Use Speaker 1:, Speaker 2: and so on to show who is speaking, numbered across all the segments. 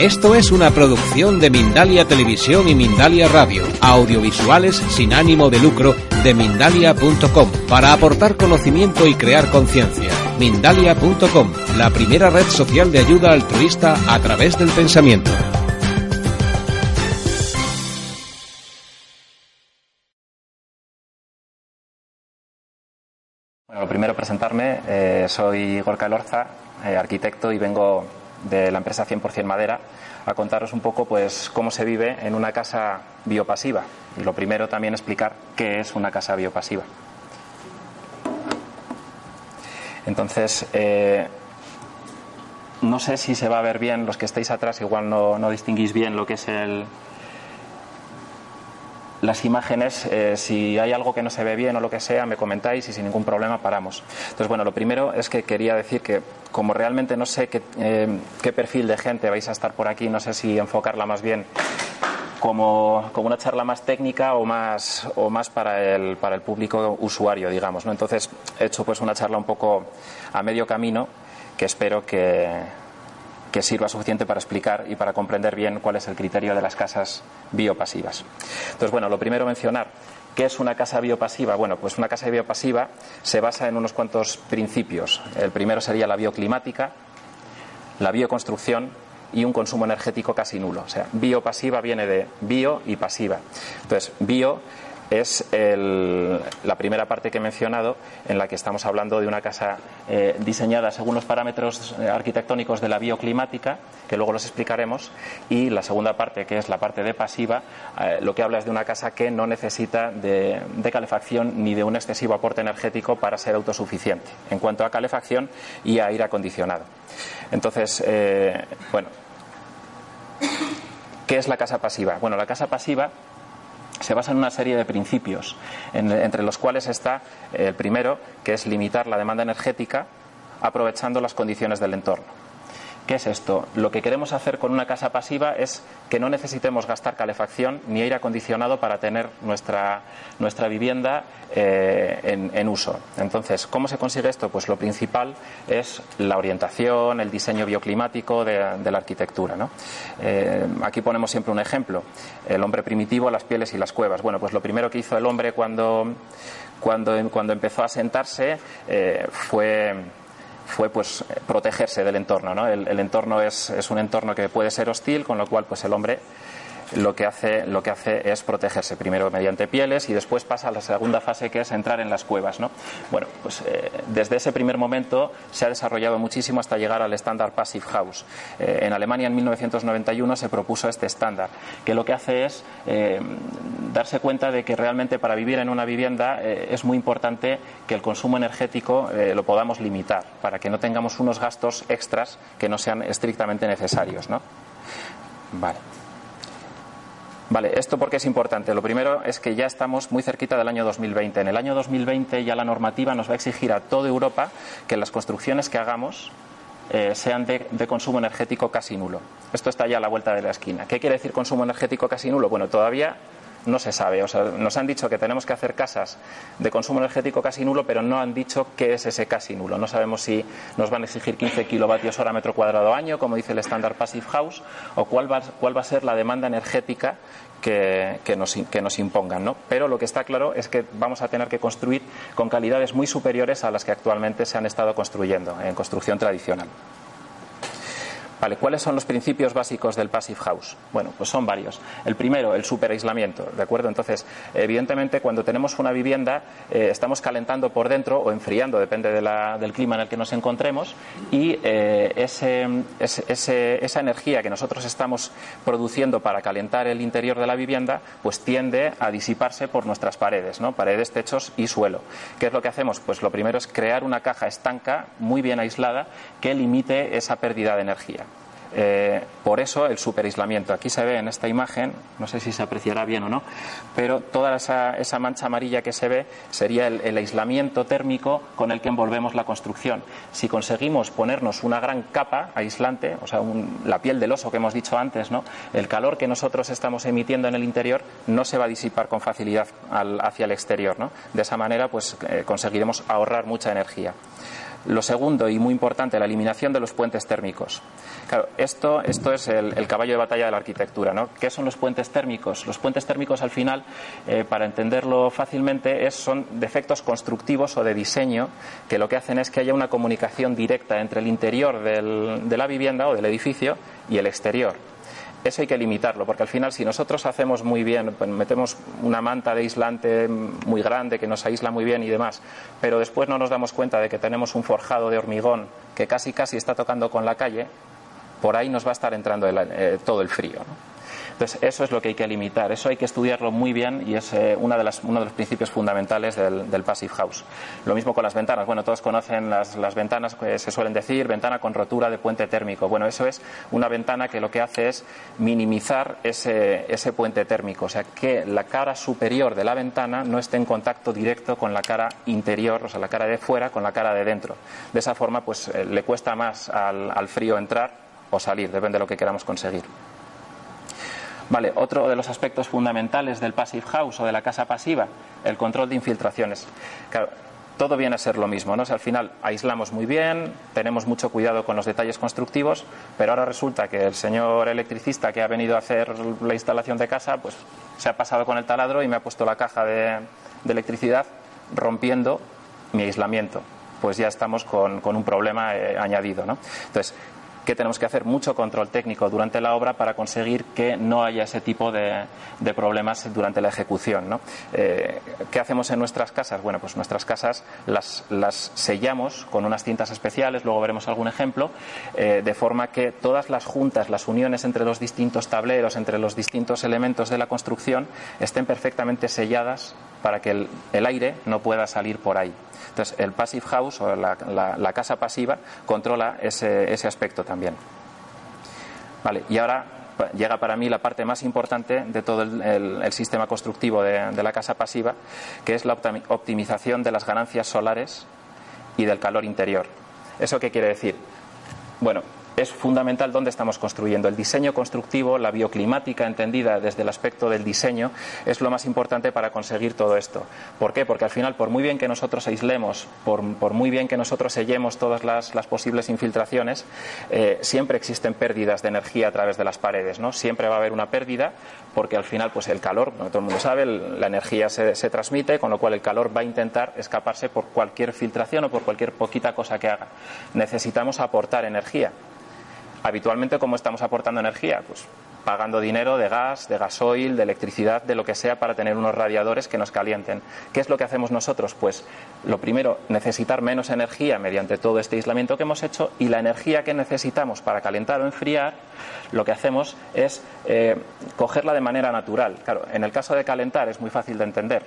Speaker 1: Esto es una producción de Mindalia Televisión y Mindalia Radio, audiovisuales sin ánimo de lucro de mindalia.com, para aportar conocimiento y crear conciencia. Mindalia.com, la primera red social de ayuda altruista a través del pensamiento.
Speaker 2: Bueno, lo primero presentarme, eh, soy Gorka Lorza, eh, arquitecto y vengo de la empresa 100% Madera a contaros un poco pues cómo se vive en una casa biopasiva y lo primero también explicar qué es una casa biopasiva. Entonces, eh, no sé si se va a ver bien, los que estáis atrás igual no, no distinguís bien lo que es el, las imágenes, eh, si hay algo que no se ve bien o lo que sea, me comentáis y sin ningún problema paramos. Entonces, bueno, lo primero es que quería decir que como realmente no sé qué, eh, qué perfil de gente vais a estar por aquí, no sé si enfocarla más bien como, como, una charla más técnica o más, o más para, el, para el público usuario, digamos. ¿no? Entonces, he hecho pues una charla un poco a medio camino que espero que, que sirva suficiente para explicar y para comprender bien cuál es el criterio de las casas biopasivas. Entonces, bueno, lo primero mencionar ¿Qué es una casa biopasiva? Bueno, pues una casa biopasiva se basa en unos cuantos principios. El primero sería la bioclimática, la bioconstrucción y un consumo energético casi nulo. O sea, biopasiva viene de bio y pasiva. Entonces, bio es el, la primera parte que he mencionado en la que estamos hablando de una casa eh, diseñada según los parámetros eh, arquitectónicos de la bioclimática, que luego los explicaremos, y la segunda parte, que es la parte de pasiva, eh, lo que habla es de una casa que no necesita de, calefacción ni de un excesivo aporte energético para ser autosuficiente en cuanto a calefacción y a aire acondicionado. Entonces, bueno, ¿qué es la casa pasiva? Bueno, la casa pasiva se basa en una serie de principios, en, entre los cuales está el primero, que es limitar la demanda energética aprovechando las condiciones del entorno. ¿Qué es esto? Lo que queremos hacer con una casa pasiva es que no necesitemos gastar calefacción ni aire acondicionado para tener nuestra, nuestra vivienda eh, en, en, uso. Entonces, ¿cómo se consigue esto? Pues lo principal es la orientación, el diseño bioclimático de, la arquitectura. ¿no? Eh, aquí ponemos siempre un ejemplo. El hombre primitivo, las pieles y las cuevas. Bueno, pues lo primero que hizo el hombre cuando, cuando, cuando empezó a sentarse eh, fue fue pues protegerse del entorno. ¿no? El, el entorno es, es, un entorno que puede ser hostil, con lo cual pues el hombre lo que hace, lo que hace es protegerse primero mediante pieles y después pasa a la segunda fase que es entrar en las cuevas. ¿no? Bueno, pues eh, desde ese primer momento se ha desarrollado muchísimo hasta llegar al estándar Passive House. Eh, en Alemania en 1991 se propuso este estándar, que lo que hace es eh, darse cuenta de que realmente para vivir en una vivienda es muy importante que el consumo energético lo podamos limitar, para que no tengamos unos gastos extras que no sean estrictamente necesarios. ¿no? Vale. Vale, ¿esto por qué es importante? Lo primero es que ya estamos muy cerquita del año 2020. En el año 2020 ya la normativa nos va a exigir a toda Europa que las construcciones que hagamos eh, sean de, consumo energético casi nulo. Esto está ya a la vuelta de la esquina. ¿Qué quiere decir consumo energético casi nulo? Bueno, todavía no se sabe. O sea, nos han dicho que tenemos que hacer casas de consumo energético casi nulo, pero no han dicho qué es ese casi nulo. No sabemos si nos van a exigir 15 kilovatios hora metro cuadrado año, como dice el estándar Passive House, o cuál va, cuál va a ser la demanda energética que, que, nos, que, nos, impongan. ¿no? Pero lo que está claro es que vamos a tener que construir con calidades muy superiores a las que actualmente se han estado construyendo en construcción tradicional. ¿Cuáles son los principios básicos del Passive House? Bueno, pues son varios. El primero, el superaislamiento, ¿de acuerdo? Entonces, evidentemente, cuando tenemos una vivienda, eh, estamos calentando por dentro o enfriando, depende del clima en el que nos encontremos, y eh, esa energía que nosotros estamos produciendo para calentar el interior de la vivienda, pues tiende a disiparse por nuestras paredes, ¿no? Paredes, techos y suelo. ¿Qué es lo que hacemos? Pues lo primero es crear una caja estanca, muy bien aislada, que limite esa pérdida de energía. Eh, por eso el superaislamiento. Aquí se ve en esta imagen, no sé si se apreciará bien o no, pero toda esa, esa mancha amarilla que se ve sería el, aislamiento térmico con el que envolvemos la construcción. Si conseguimos ponernos una gran capa aislante, o sea, la piel del oso que hemos dicho antes, ¿no? el calor que nosotros estamos emitiendo en el interior no se va a disipar con facilidad al, hacia el exterior. ¿no? De esa manera, pues eh, conseguiremos ahorrar mucha energía. Lo segundo, y muy importante, la eliminación de los puentes térmicos. Claro, esto, esto es el, caballo de batalla de la arquitectura. ¿no? ¿Qué son los puentes térmicos? Los puentes térmicos, al final, eh, para entenderlo fácilmente, es, son defectos constructivos o de diseño que lo que hacen es que haya una comunicación directa entre el interior de la vivienda o del edificio y el exterior eso hay que limitarlo, porque al final si nosotros hacemos muy bien, pues metemos una manta de aislante muy grande que nos aísla muy bien y demás, pero después no nos damos cuenta de que tenemos un forjado de hormigón que casi casi está tocando con la calle, por ahí nos va a estar entrando eh, todo el frío. Entonces, eso es lo que hay que limitar, eso hay que estudiarlo muy bien y es eh, uno de los principios fundamentales del, Passive House. Lo mismo con las ventanas. Bueno, todos conocen las, ventanas que se suelen decir, ventana con rotura de puente térmico. Bueno, eso es una ventana que lo que hace es minimizar ese, puente térmico, o sea, que la cara superior de la ventana no esté en contacto directo con la cara interior, o sea, la cara de fuera con la cara de dentro. De esa forma, pues eh, le cuesta más al frío entrar o salir, depende de lo que queramos conseguir. Vale, otro de los aspectos fundamentales del passive house o de la casa pasiva, el control de infiltraciones. Claro, todo viene a ser lo mismo, ¿no? al final aislamos muy bien, tenemos mucho cuidado con los detalles constructivos, pero ahora resulta que el señor electricista que ha venido a hacer la instalación de casa, pues se ha pasado con el taladro y me ha puesto la caja de, electricidad rompiendo mi aislamiento pues ya estamos con, un problema eh, añadido. ¿no? Entonces, que tenemos que hacer mucho control técnico durante la obra para conseguir que no haya ese tipo de, problemas durante la ejecución. ¿no? Eh, ¿Qué hacemos en nuestras casas? Bueno, pues nuestras casas las, sellamos con unas cintas especiales, luego veremos algún ejemplo, eh, de forma que todas las juntas, las uniones entre los distintos tableros, entre los distintos elementos de la construcción, estén perfectamente selladas para que el aire no pueda salir por ahí. Entonces, el passive house o la, casa pasiva controla ese, aspecto también. Vale, y ahora llega para mí la parte más importante de todo el, sistema constructivo de, de, la casa pasiva, que es la optimización de las ganancias solares y del calor interior. ¿Eso qué quiere decir? Bueno, es fundamental dónde estamos construyendo. El diseño constructivo, la bioclimática entendida desde el aspecto del diseño, es lo más importante para conseguir todo esto. ¿Por qué? Porque al final, por muy bien que nosotros aislemos, por, muy bien que nosotros sellemos todas las, posibles infiltraciones, eh, siempre existen pérdidas de energía a través de las paredes. ¿no? Siempre va a haber una pérdida porque al final, pues el calor, todo el mundo sabe, la energía se, se transmite, con lo cual el calor va a intentar escaparse por cualquier filtración o por cualquier poquita cosa que haga. Necesitamos aportar energía habitualmente cómo estamos aportando energía, pues pagando dinero de gas, de gasoil, de electricidad, de lo que sea para tener unos radiadores que nos calienten. ¿Qué es lo que hacemos nosotros? Pues lo primero, necesitar menos energía mediante todo este aislamiento que hemos hecho y la energía que necesitamos para calentar o enfriar, lo que hacemos es eh, cogerla de manera natural. Claro, en el caso de calentar es muy fácil de entender.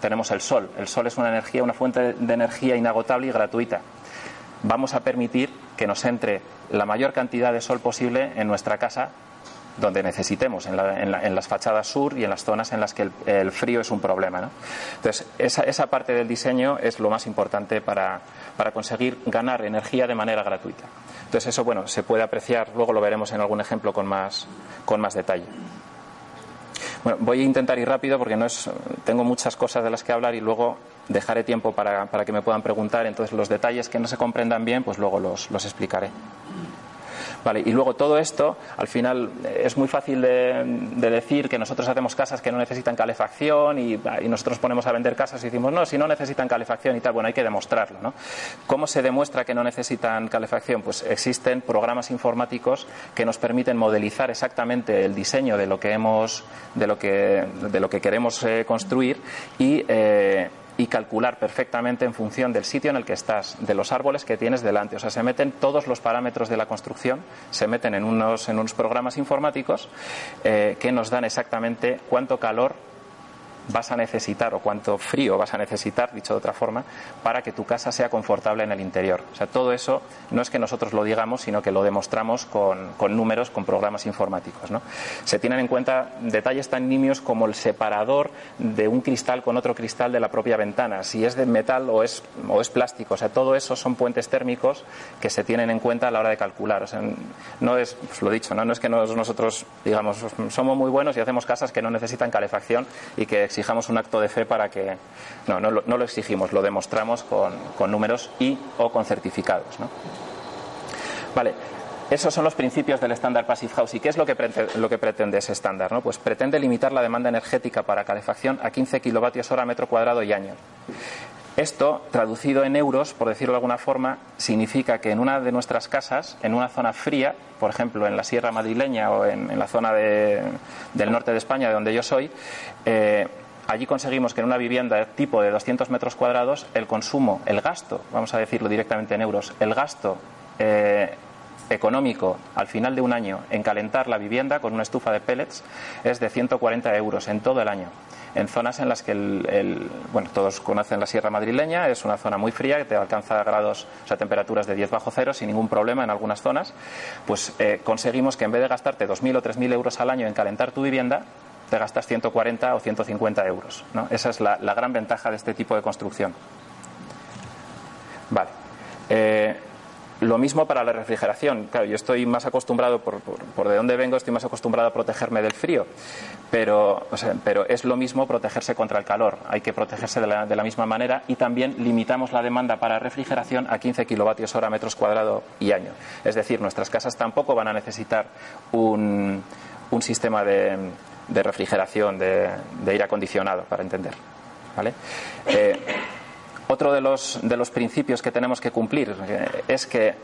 Speaker 2: Tenemos el sol. El sol es una energía, una fuente de energía inagotable y gratuita. Vamos a permitir que nos entre la mayor cantidad de sol posible en nuestra casa donde necesitemos, en, las fachadas sur y en las zonas en las que el, frío es un problema. Entonces, esa, parte del diseño es lo más importante para, conseguir ganar energía de manera gratuita. Entonces, eso, bueno, se puede apreciar, luego lo veremos en algún ejemplo con más, con más detalle. Bueno, voy a intentar ir rápido porque no es, tengo muchas cosas de las que hablar y luego dejaré tiempo para, para, que me puedan preguntar. Entonces, los detalles que no se comprendan bien, pues luego los, los explicaré. Vale, y luego todo esto, al final, es muy fácil de, decir que nosotros hacemos casas que no necesitan calefacción y, y, nosotros ponemos a vender casas y decimos, no, si no necesitan calefacción y tal, bueno, hay que demostrarlo, ¿no? ¿Cómo se demuestra que no necesitan calefacción? Pues existen programas informáticos que nos permiten modelizar exactamente el diseño de lo que hemos, de lo que, de lo que queremos eh, construir y eh, y calcular perfectamente en función del sitio en el que estás, de los árboles que tienes delante. O sea, se meten todos los parámetros de la construcción, se meten en unos, en unos programas informáticos eh, que nos dan exactamente cuánto calor vas a necesitar o cuánto frío vas a necesitar, dicho de otra forma, para que tu casa sea confortable en el interior. O sea, todo eso no es que nosotros lo digamos, sino que lo demostramos con, con números, con programas informáticos. ¿no? Se tienen en cuenta detalles tan nimios como el separador de un cristal con otro cristal de la propia ventana, si es de metal o es, o es plástico. O sea, todo eso son puentes térmicos que se tienen en cuenta a la hora de calcular. O sea, no es, pues lo dicho, ¿no? no es que nosotros digamos somos muy buenos y hacemos casas que no necesitan calefacción y que exijamos un acto de fe para que. No, no, lo exigimos, lo demostramos con, números y o con certificados. ¿no? Vale, esos son los principios del estándar Passive House. ¿Y qué es lo que, pretende, lo que pretende ese estándar? ¿no? Pues pretende limitar la demanda energética para calefacción a 15 kilovatios hora metro cuadrado y año. Esto, traducido en euros, por decirlo de alguna forma, significa que en una de nuestras casas, en una zona fría, por ejemplo en la Sierra Madrileña o en, la zona del norte de España, de donde yo soy, eh, allí conseguimos que en una vivienda tipo de 200 metros cuadrados el consumo, el gasto, vamos a decirlo directamente en euros, el gasto eh, económico al final de un año en calentar la vivienda con una estufa de pellets es de 140 euros en todo el año. En zonas en las que el, bueno, todos conocen la Sierra Madrileña, es una zona muy fría que te alcanza grados, o sea, temperaturas de 10 bajo cero sin ningún problema en algunas zonas, pues eh, conseguimos que en vez de gastarte 2.000 o 3.000 euros al año en calentar tu vivienda, te gastas 140 o 150 euros. ¿no? Esa es la, gran ventaja de este tipo de construcción. Vale. Eh, lo mismo para la refrigeración. Claro, yo estoy más acostumbrado, por, por, de dónde vengo, estoy más acostumbrado a protegerme del frío. Pero, pero es lo mismo protegerse contra el calor. Hay que protegerse de la, de la, misma manera y también limitamos la demanda para refrigeración a 15 kilovatios hora metros cuadrados y año. Es decir, nuestras casas tampoco van a necesitar un, un sistema de, de refrigeración, de, de, aire acondicionado, para entender. ¿Vale? Eh, otro de los, de los principios que tenemos que cumplir eh, es que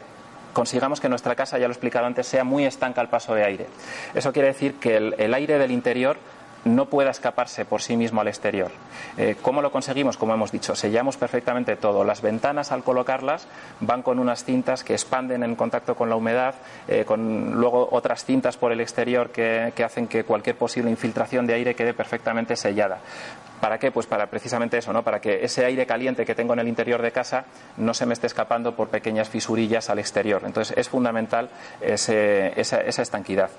Speaker 2: consigamos que nuestra casa, ya lo he explicado antes, sea muy estanca al paso de aire. Eso quiere decir que el, aire del interior no pueda escaparse por sí mismo al exterior. Eh, ¿Cómo lo conseguimos? Como hemos dicho, sellamos perfectamente todo. Las ventanas, al colocarlas, van con unas cintas que expanden en contacto con la humedad, eh, con luego otras cintas por el exterior que, que hacen que cualquier posible infiltración de aire quede perfectamente sellada. ¿Para qué? Pues para precisamente eso, ¿no? Para que ese aire caliente que tengo en el interior de casa no se me esté escapando por pequeñas fisurillas al exterior. Entonces es fundamental esa, estanquidad.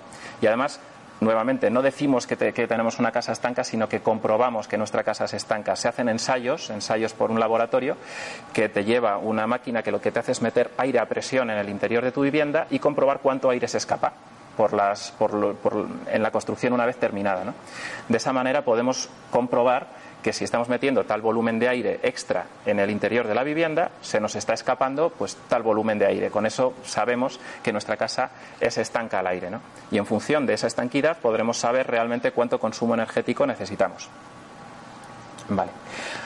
Speaker 2: Y además, nuevamente, no decimos que, tenemos una casa estanca, sino que comprobamos que nuestra casa es estanca. Se hacen ensayos, ensayos por un laboratorio, que te lleva una máquina que lo que te hace es meter aire a presión en el interior de tu vivienda y comprobar cuánto aire se escapa por las, por, en la construcción una vez terminada. ¿no? De esa manera podemos comprobar que si estamos metiendo tal volumen de aire extra en el interior de la vivienda, se nos está escapando pues tal volumen de aire. Con eso sabemos que nuestra casa es estanca al aire. ¿no? Y en función de esa estanquidad podremos saber realmente cuánto consumo energético necesitamos. Vale.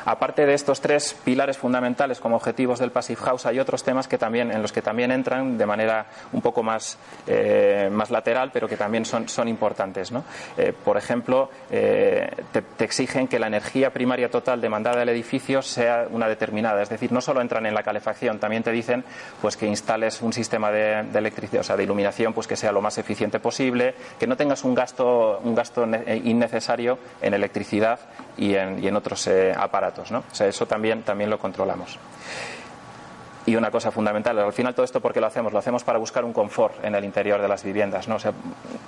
Speaker 2: Aparte de estos tres pilares fundamentales como objetivos del Passive House, hay otros temas que también, en los que también entran de manera un poco más, eh, más lateral, pero que también son, son importantes. ¿no? Eh, por ejemplo, eh, te, exigen que la energía primaria total demandada del edificio sea una determinada. Es decir, no solo entran en la calefacción, también te dicen pues, que instales un sistema de, electricidad, o sea, de iluminación pues, que sea lo más eficiente posible, que no tengas un gasto, un gasto innecesario en electricidad y en, y en otros aparatos. ¿no? O sea, eso también, también lo controlamos. Y una cosa fundamental, al final todo esto, ¿por qué lo hacemos? Lo hacemos para buscar un confort en el interior de las viviendas. ¿no? O sea,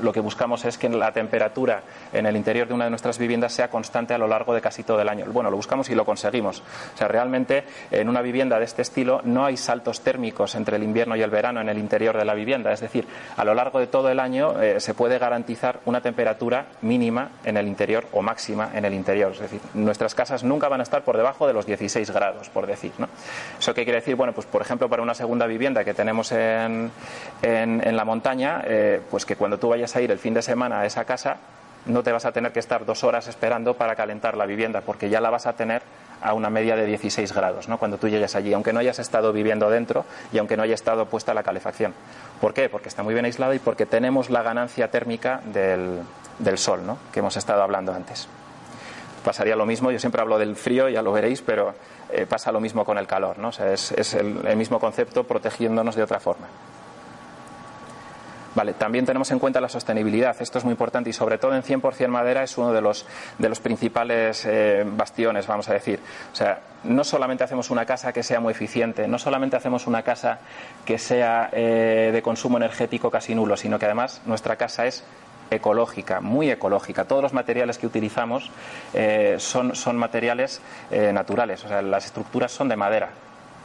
Speaker 2: lo que buscamos es que la temperatura en el interior de una de nuestras viviendas sea constante a lo largo de casi todo el año. Bueno, lo buscamos y lo conseguimos. O sea, realmente en una vivienda de este estilo no hay saltos térmicos entre el invierno y el verano en el interior de la vivienda. Es decir, a lo largo de todo el año eh, se puede garantizar una temperatura mínima en el interior o máxima en el interior. Es decir, nuestras casas nunca van a estar por debajo de los 16 grados, por decir. ¿no? ¿Eso qué quiere decir? Bueno, pues por ejemplo, para una segunda vivienda que tenemos en, en, la montaña, eh, pues que cuando tú vayas a ir el fin de semana a esa casa, no te vas a tener que estar dos horas esperando para calentar la vivienda, porque ya la vas a tener a una media de 16 grados ¿no? cuando tú llegues allí, aunque no hayas estado viviendo dentro y aunque no haya estado puesta la calefacción. ¿Por qué? Porque está muy bien aislada y porque tenemos la ganancia térmica del, del sol, ¿no? que hemos estado hablando antes. Pasaría lo mismo, yo siempre hablo del frío, ya lo veréis, pero eh, pasa lo mismo con el calor, ¿no? es, el, mismo concepto protegiéndonos de otra forma. Vale, también tenemos en cuenta la sostenibilidad. Esto es muy importante y sobre todo en 100% madera es uno de los, de los principales eh, bastiones, vamos a decir. O sea, no solamente hacemos una casa que sea muy eficiente, no solamente hacemos una casa que sea eh, de consumo energético casi nulo, sino que además nuestra casa es ecológica, muy ecológica. Todos los materiales que utilizamos eh, son, son, materiales eh, naturales, o sea, las estructuras son de madera,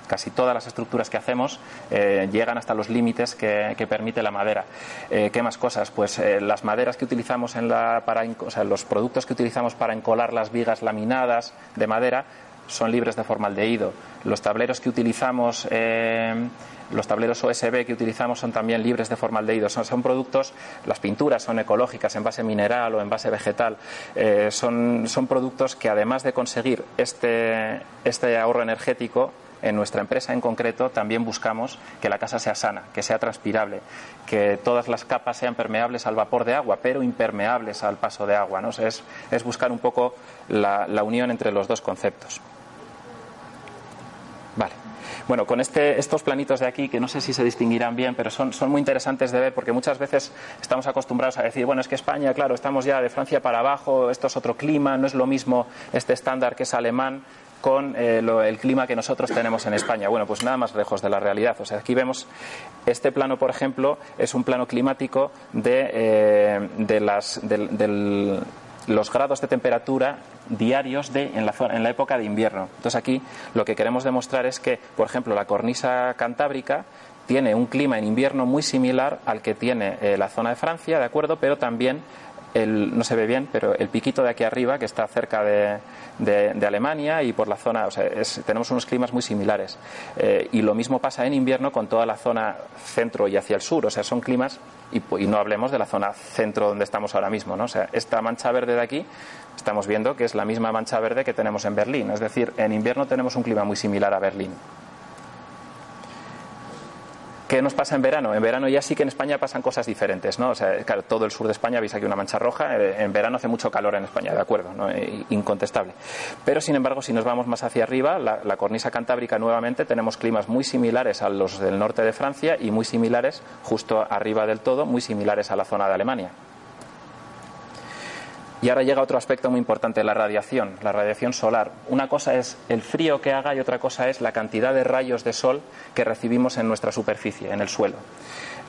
Speaker 2: casi todas las estructuras que hacemos eh, llegan hasta los límites que, permite la madera. ¿Qué más cosas? Pues las maderas que utilizamos en la, para, o sea, los productos que utilizamos para encolar las vigas laminadas de madera son libres de formaldehído. Los tableros que utilizamos los tableros OSB que utilizamos son también libres de formaldehído. Son, son productos, las pinturas son ecológicas en base mineral o en base vegetal. Eh, son, productos que además de conseguir este, este ahorro energético, en nuestra empresa en concreto también buscamos que la casa sea sana, que sea transpirable, que todas las capas sean permeables al vapor de agua, pero impermeables al paso de agua. ¿no? es, buscar un poco la unión entre los dos conceptos. Vale. Bueno, con este, estos planitos de aquí, que no sé si se distinguirán bien, pero son, muy interesantes de ver porque muchas veces estamos acostumbrados a decir, bueno, es que España, claro, estamos ya de Francia para abajo, esto es otro clima, no es lo mismo este estándar que es alemán con eh, el clima que nosotros tenemos en España. Bueno, pues nada más lejos de la realidad. O sea, aquí vemos este plano, por ejemplo, es un plano climático de, eh, de las, del, los grados de temperatura diarios de, en, la, en la época de invierno. Entonces aquí lo que queremos demostrar es que, por ejemplo, la cornisa cantábrica tiene un clima en invierno muy similar al que tiene eh, la zona de Francia, ¿de acuerdo? Pero también el, no se ve bien, pero el piquito de aquí arriba, que está cerca de, de, Alemania y por la zona, o sea, tenemos unos climas muy similares. Eh, y lo mismo pasa en invierno con toda la zona centro y hacia el sur, o sea, son climas, y, y, no hablemos de la zona centro donde estamos ahora mismo, ¿no? O sea, esta mancha verde de aquí, estamos viendo que es la misma mancha verde que tenemos en Berlín, es decir, en invierno tenemos un clima muy similar a Berlín. ¿Qué nos pasa en verano? En verano ya sí que en España pasan cosas diferentes, ¿no? O sea, claro, todo el sur de España veis aquí una mancha roja. Eh, en verano hace mucho calor en España, de acuerdo, ¿no? Eh, incontestable. Pero sin embargo, si nos vamos más hacia arriba, la, la cornisa cantábrica nuevamente tenemos climas muy similares a los del norte de Francia y muy similares, justo arriba del todo, muy similares a la zona de Alemania. Y ahora llega otro aspecto muy importante, la radiación, la radiación solar. Una cosa es el frío que haga y otra cosa es la cantidad de rayos de sol que recibimos en nuestra superficie, en el suelo.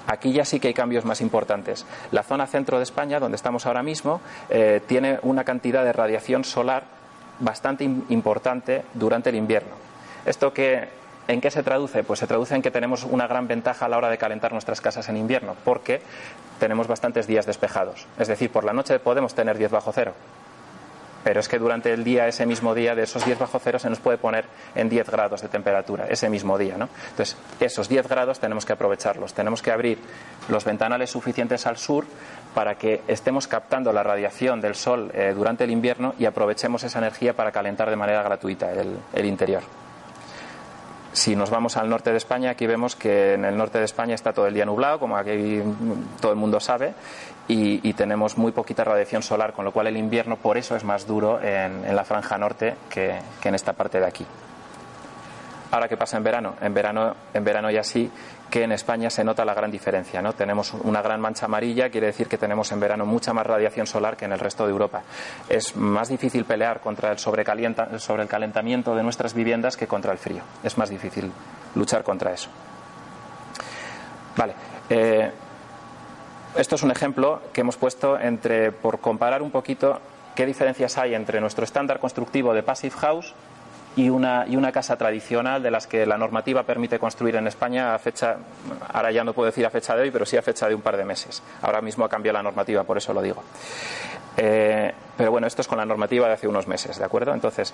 Speaker 2: Aquí ya sí que hay cambios más importantes. La zona centro de España, donde estamos ahora mismo, eh, tiene una cantidad de radiación solar bastante importante durante el invierno. Esto que ¿En qué se traduce? Pues se traduce en que tenemos una gran ventaja a la hora de calentar nuestras casas en invierno, porque tenemos bastantes días despejados. Es decir, por la noche podemos tener 10 bajo cero, pero es que durante el día, ese mismo día, de esos 10 bajo cero se nos puede poner en 10 grados de temperatura, ese mismo día. ¿no? Entonces, esos 10 grados tenemos que aprovecharlos. Tenemos que abrir los ventanales suficientes al sur para que estemos captando la radiación del sol eh, durante el invierno y aprovechemos esa energía para calentar de manera gratuita el interior. Si nos vamos al norte de España, aquí vemos que en el norte de España está todo el día nublado, como aquí todo el mundo sabe, y, tenemos muy poquita radiación solar, con lo cual el invierno por eso es más duro en, la franja norte que en esta parte de aquí. Ahora, ¿qué pasa en verano? En verano, en verano ya sí que en España se nota la gran diferencia. ¿no? Tenemos una gran mancha amarilla, quiere decir que tenemos en verano mucha más radiación solar que en el resto de Europa. Es más difícil pelear contra el, sobre el calentamiento de nuestras viviendas que contra el frío. Es más difícil luchar contra eso. Vale. Eh, esto es un ejemplo que hemos puesto entre, por comparar un poquito qué diferencias hay entre nuestro estándar constructivo de Passive House y una, y una casa tradicional de las que la normativa permite construir en España a fecha, ahora ya no puedo decir a fecha de hoy, pero sí a fecha de un par de meses. Ahora mismo ha cambiado la normativa, por eso lo digo. Eh, pero bueno, esto es con la normativa de hace unos meses, ¿de acuerdo? Entonces,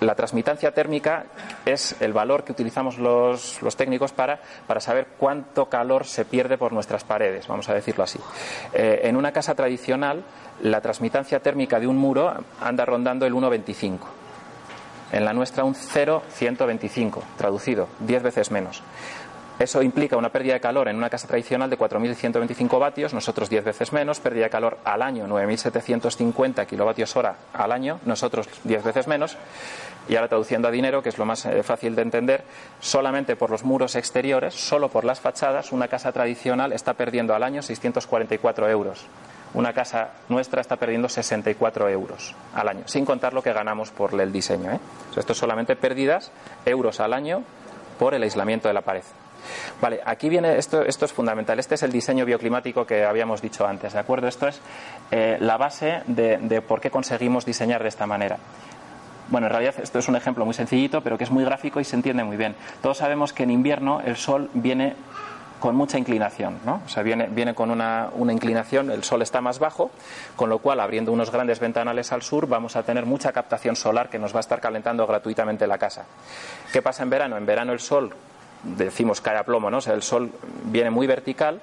Speaker 2: la transmitancia térmica es el valor que utilizamos los, los técnicos para, para, saber cuánto calor se pierde por nuestras paredes, vamos a decirlo así. Eh, en una casa tradicional, la transmitancia térmica de un muro anda rondando el 1,25 en la nuestra un 0,125, traducido, 10 veces menos. Eso implica una pérdida de calor en una casa tradicional de 4.125 vatios, nosotros 10 veces menos, pérdida de calor al año 9.750 kilovatios hora al año, nosotros 10 veces menos. Y ahora traduciendo a dinero, que es lo más eh, fácil de entender, solamente por los muros exteriores, solo por las fachadas, una casa tradicional está perdiendo al año 644 euros una casa nuestra está perdiendo 64 euros al año, sin contar lo que ganamos por el diseño. ¿eh? esto es solamente pérdidas, euros al año, por el aislamiento de la pared. Vale, aquí viene, esto, esto es fundamental, este es el diseño bioclimático que habíamos dicho antes, ¿de acuerdo? Esto es eh, la base de, de por qué conseguimos diseñar de esta manera. Bueno, en realidad esto es un ejemplo muy sencillito, pero que es muy gráfico y se entiende muy bien. Todos sabemos que en invierno el sol viene con mucha inclinación, ¿no? O sea, viene, viene con una, una, inclinación, el sol está más bajo, con lo cual, abriendo unos grandes ventanales al sur, vamos a tener mucha captación solar que nos va a estar calentando gratuitamente la casa. ¿Qué pasa en verano? En verano el sol, decimos cae a plomo, ¿no? O sea, el sol viene muy vertical,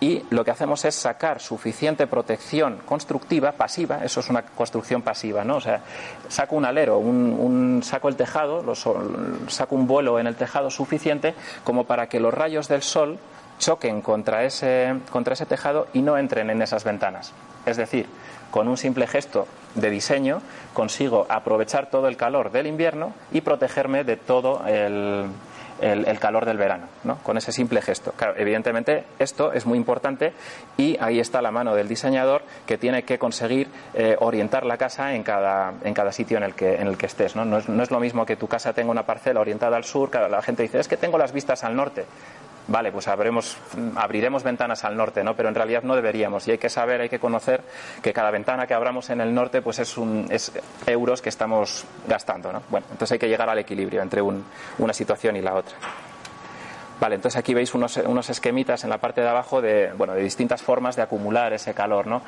Speaker 2: y lo que hacemos es sacar suficiente protección constructiva, pasiva, eso es una construcción pasiva, ¿no? O sea, saco un alero, un, saco el tejado, saco un vuelo en el tejado suficiente como para que los rayos del sol choquen contra ese, contra ese tejado y no entren en esas ventanas. Es decir, con un simple gesto de diseño consigo aprovechar todo el calor del invierno y protegerme de todo el, el, calor del verano, ¿no? con ese simple gesto. Claro, evidentemente esto es muy importante y ahí está la mano del diseñador que tiene que conseguir eh, orientar la casa en cada, en cada sitio en el que, en el que estés. ¿no? Es, no es lo mismo que tu casa tenga una parcela orientada al sur, la gente dice, es que tengo las vistas al norte vale, pues abriremos ventanas al norte, ¿no? Pero en realidad no deberíamos y hay que saber, hay que conocer que cada ventana que abramos en el norte pues es, un, es euros que estamos gastando, ¿no? Bueno, entonces hay que llegar al equilibrio entre una situación y la otra. Vale, entonces aquí veis unos, unos, esquemitas en la parte de abajo de, bueno, de distintas formas de acumular ese calor, ¿no?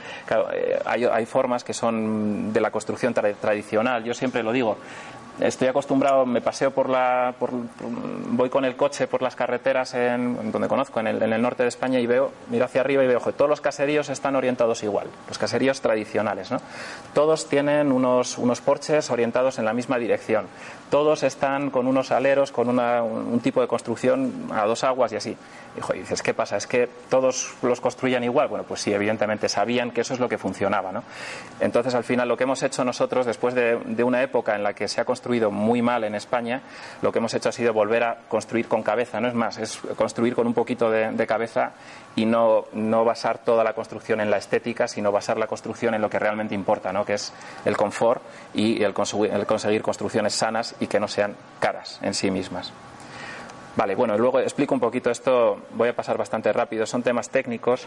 Speaker 2: Eh, hay, hay, formas que son de la construcción tradicional. Yo siempre lo digo, estoy acostumbrado, me paseo por la, voy con el coche por las carreteras en, donde conozco, en el, en el, norte de España y veo, miro hacia arriba y veo, que todos los caseríos están orientados igual, los caseríos tradicionales, ¿no? Todos tienen unos, unos porches orientados en la misma dirección, todos están con unos aleros, con una, un tipo de construcción a dos aguas y así. Y, dices, ¿qué pasa? ¿Es que todos los construían igual? Bueno, pues sí, evidentemente sabían que eso es lo que funcionaba, ¿no? Entonces, al final, lo que hemos hecho nosotros, después de, de una época en la que se ha construido muy mal en España, lo que hemos hecho ha sido volver a construir con cabeza, no es más, es construir con un poquito de, de cabeza y no, no, basar toda la construcción en la estética, sino basar la construcción en lo que realmente importa, ¿no? que es el confort y el, el conseguir construcciones sanas y que no sean caras en sí mismas. Vale, bueno, luego explico un poquito esto, voy a pasar bastante rápido, son temas técnicos,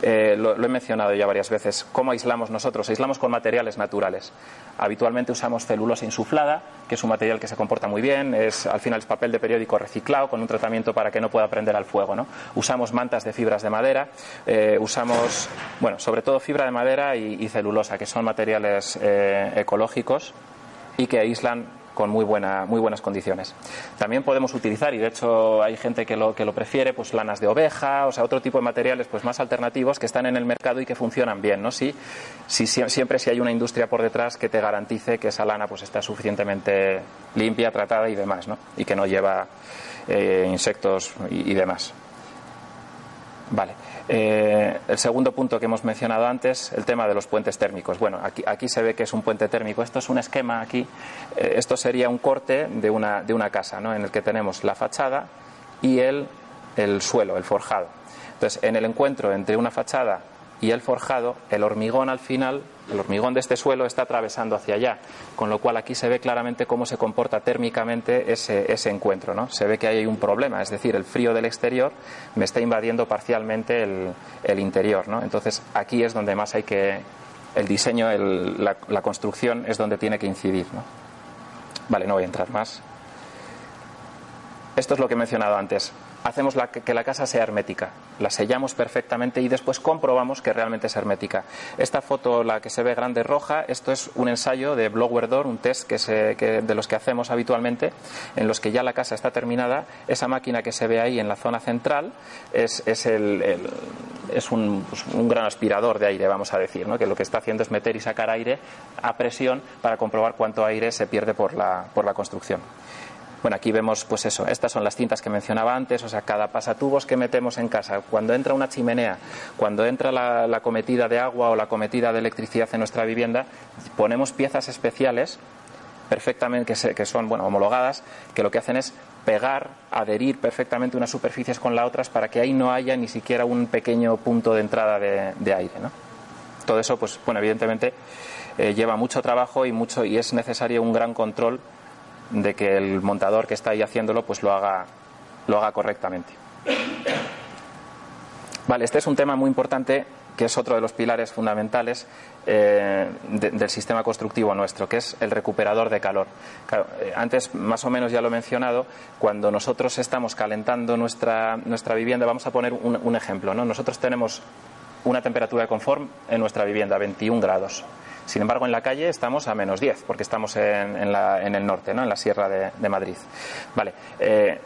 Speaker 2: eh, lo, he mencionado ya varias veces. ¿Cómo aislamos nosotros? Aislamos con materiales naturales. Habitualmente usamos celulosa insuflada, que es un material que se comporta muy bien, es al final es papel de periódico reciclado con un tratamiento para que no pueda prender al fuego. ¿no? Usamos mantas de fibras de madera, eh, usamos, bueno, sobre todo fibra de madera y, celulosa, que son materiales eh, ecológicos y que aíslan con muy, buena, muy buenas condiciones. También podemos utilizar, y de hecho hay gente que lo, que lo prefiere, pues lanas de oveja, o sea, otro tipo de materiales pues más alternativos que están en el mercado y que funcionan bien, ¿no? Si, si, siempre si hay una industria por detrás que te garantice que esa lana pues está suficientemente limpia, tratada y demás, ¿no? Y que no lleva eh, insectos y demás. Vale. Eh, el segundo punto que hemos mencionado antes, el tema de los puentes térmicos. Bueno, aquí, se ve que es un puente térmico. Esto es un esquema aquí. Eh, esto sería un corte de una, de una casa, ¿no? En el que tenemos la fachada y el, el suelo, el forjado. Entonces, en el encuentro entre una fachada y el forjado, el hormigón al final, el hormigón de este suelo está atravesando hacia allá, con lo cual aquí se ve claramente cómo se comporta térmicamente ese, ese encuentro. ¿no? Se ve que hay un problema, es decir, el frío del exterior me está invadiendo parcialmente el, interior. ¿no? Entonces aquí es donde más hay que, el diseño, el, la, la, construcción es donde tiene que incidir. ¿no? Vale, no voy a entrar más. Esto es lo que he mencionado antes hacemos que la casa sea hermética, la sellamos perfectamente y después comprobamos que realmente es hermética. Esta foto, la que se ve grande roja, esto es un ensayo de blower door, un test que se, de los que hacemos habitualmente, en los que ya la casa está terminada. Esa máquina que se ve ahí en la zona central es, el, es un, pues, un, gran aspirador de aire, vamos a decir, ¿no? que lo que está haciendo es meter y sacar aire a presión para comprobar cuánto aire se pierde por la, por la construcción. Bueno, aquí vemos, pues eso, estas son las cintas que mencionaba antes, o sea, cada pasatubos que metemos en casa, cuando entra una chimenea, cuando entra la, cometida de agua o la cometida de electricidad en nuestra vivienda, ponemos piezas especiales perfectamente que, que, son bueno homologadas que lo que hacen es pegar adherir perfectamente unas superficies con las otras para que ahí no haya ni siquiera un pequeño punto de entrada de, aire todo eso pues bueno evidentemente eh, lleva mucho trabajo y mucho y es necesario un gran control de que el montador que está ahí haciéndolo pues lo haga, lo haga correctamente. Vale, este es un tema muy importante que es otro de los pilares fundamentales eh, del sistema constructivo nuestro, que es el recuperador de calor. Eh, antes, más o menos ya lo he mencionado, cuando nosotros estamos calentando nuestra, nuestra vivienda, vamos a poner un, ejemplo. ¿no? Nosotros tenemos una temperatura de confort en nuestra vivienda, 21 grados. Sin embargo, en la calle estamos a menos 10, porque estamos en, el norte, ¿no? en la sierra de, Madrid. Vale. Eh,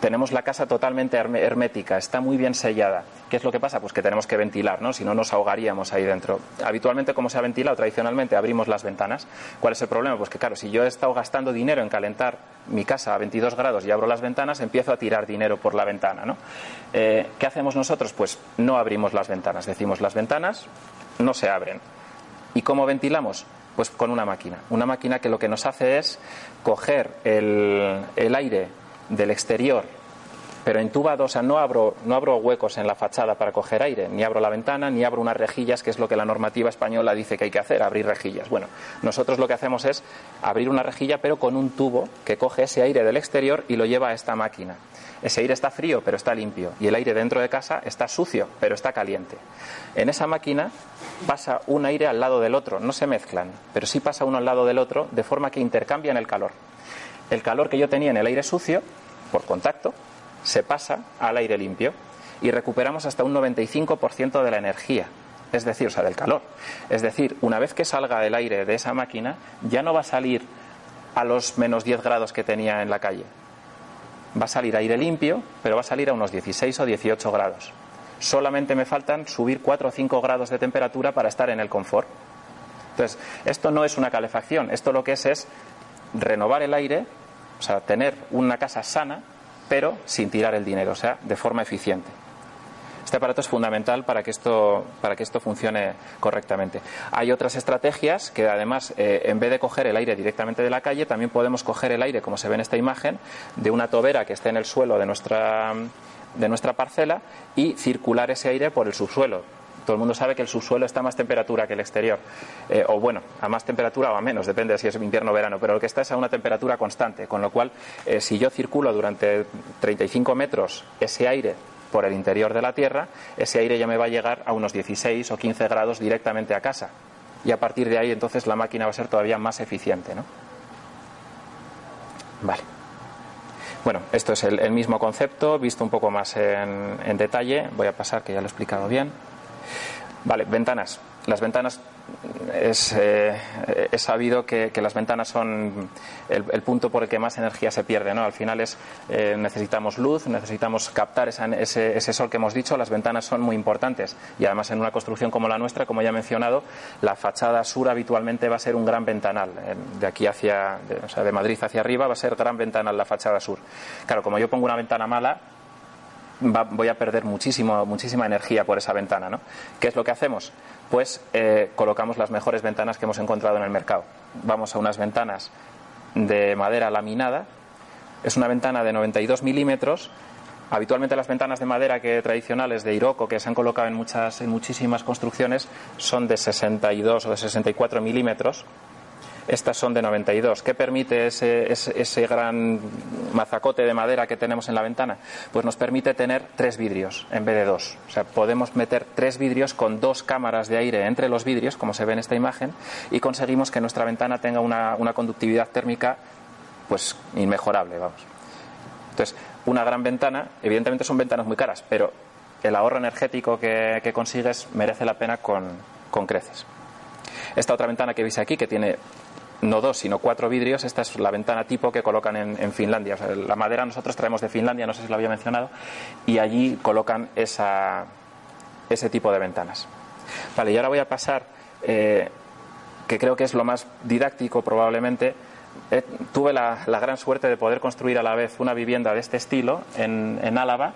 Speaker 2: tenemos la casa totalmente hermética, está muy bien sellada. ¿Qué es lo que pasa? Pues que tenemos que ventilar, ¿no? Si no nos ahogaríamos ahí dentro. Habitualmente, como se ha ventilado tradicionalmente, abrimos las ventanas. ¿Cuál es el problema? Pues que claro, si yo he estado gastando dinero en calentar mi casa a 22 grados y abro las ventanas, empiezo a tirar dinero por la ventana, ¿no? Eh, ¿Qué hacemos nosotros? Pues no abrimos las ventanas. Decimos las ventanas no se abren. ¿Y cómo ventilamos? Pues con una máquina. Una máquina que lo que nos hace es coger el, aire del exterior, pero entubado, o sea, no abro, no abro huecos en la fachada para coger aire, ni abro la ventana, ni abro unas rejillas, que es lo que la normativa española dice que hay que hacer, abrir rejillas. Bueno, nosotros lo que hacemos es abrir una rejilla, pero con un tubo que coge ese aire del exterior y lo lleva a esta máquina. Ese aire está frío, pero está limpio, y el aire dentro de casa está sucio, pero está caliente. En esa máquina pasa un aire al lado del otro, no se mezclan, pero sí pasa uno al lado del otro, de forma que intercambian el calor. El calor que yo tenía en el aire sucio por contacto, se pasa al aire limpio y recuperamos hasta un 95% de la energía, es decir, o sea, del calor. Es decir, una vez que salga el aire de esa máquina, ya no va a salir a los menos 10 grados que tenía en la calle. Va a salir aire limpio, pero va a salir a unos 16 o 18 grados. Solamente me faltan subir 4 o 5 grados de temperatura para estar en el confort. Entonces, esto no es una calefacción, esto lo que es es renovar el aire o sea, tener una casa sana, pero sin tirar el dinero, o sea, de forma eficiente. Este aparato es fundamental para que esto, para que esto funcione correctamente. Hay otras estrategias que además, eh, en vez de coger el aire directamente de la calle, también podemos coger el aire, como se ve en esta imagen, de una tobera que esté en el suelo de nuestra, de nuestra parcela y circular ese aire por el subsuelo todo el mundo sabe que el subsuelo está a más temperatura que el exterior. Eh, o bueno, a más temperatura o a menos, depende de si es invierno o verano, pero lo que está es a una temperatura constante. Con lo cual, eh, si yo circulo durante 35 metros ese aire por el interior de la Tierra, ese aire ya me va a llegar a unos 16 o 15 grados directamente a casa. Y a partir de ahí, entonces, la máquina va a ser todavía más eficiente. ¿no? Vale. Bueno, esto es el, mismo concepto, visto un poco más en, en detalle. Voy a pasar, que ya lo he explicado bien. Vale, ventanas. Las ventanas es, eh, sabido que, las ventanas son el, punto por el que más energía se pierde. ¿no? Al final es, eh, necesitamos luz, necesitamos captar ese, ese, sol que hemos dicho. Las ventanas son muy importantes y además en una construcción como la nuestra, como ya he mencionado, la fachada sur habitualmente va a ser un gran ventanal. De aquí hacia, o sea, de Madrid hacia arriba va a ser gran ventanal la fachada sur. Claro, como yo pongo una ventana mala, voy a perder muchísimo, muchísima energía por esa ventana. ¿no? ¿Qué es lo que hacemos? Pues eh, colocamos las mejores ventanas que hemos encontrado en el mercado. Vamos a unas ventanas de madera laminada. Es una ventana de 92 milímetros. Habitualmente las ventanas de madera que tradicionales de Iroco que se han colocado en, muchas, en muchísimas construcciones son de 62 o de 64 milímetros estas son de 92. ¿Qué permite ese, ese, gran mazacote de madera que tenemos en la ventana? Pues nos permite tener tres vidrios en vez de dos. O sea, podemos meter tres vidrios con dos cámaras de aire entre los vidrios, como se ve en esta imagen, y conseguimos que nuestra ventana tenga una, conductividad térmica pues inmejorable, vamos. Entonces, una gran ventana, evidentemente son ventanas muy caras, pero el ahorro energético que, consigues merece la pena con, con creces. Esta otra ventana que veis aquí, que tiene no dos, sino cuatro vidrios. Esta es la ventana tipo que colocan en, Finlandia. la madera nosotros traemos de Finlandia, no sé si lo había mencionado, y allí colocan esa, ese tipo de ventanas. Vale, y ahora voy a pasar, eh, que creo que es lo más didáctico probablemente. Eh, tuve la, gran suerte de poder construir a la vez una vivienda de este estilo en, Álava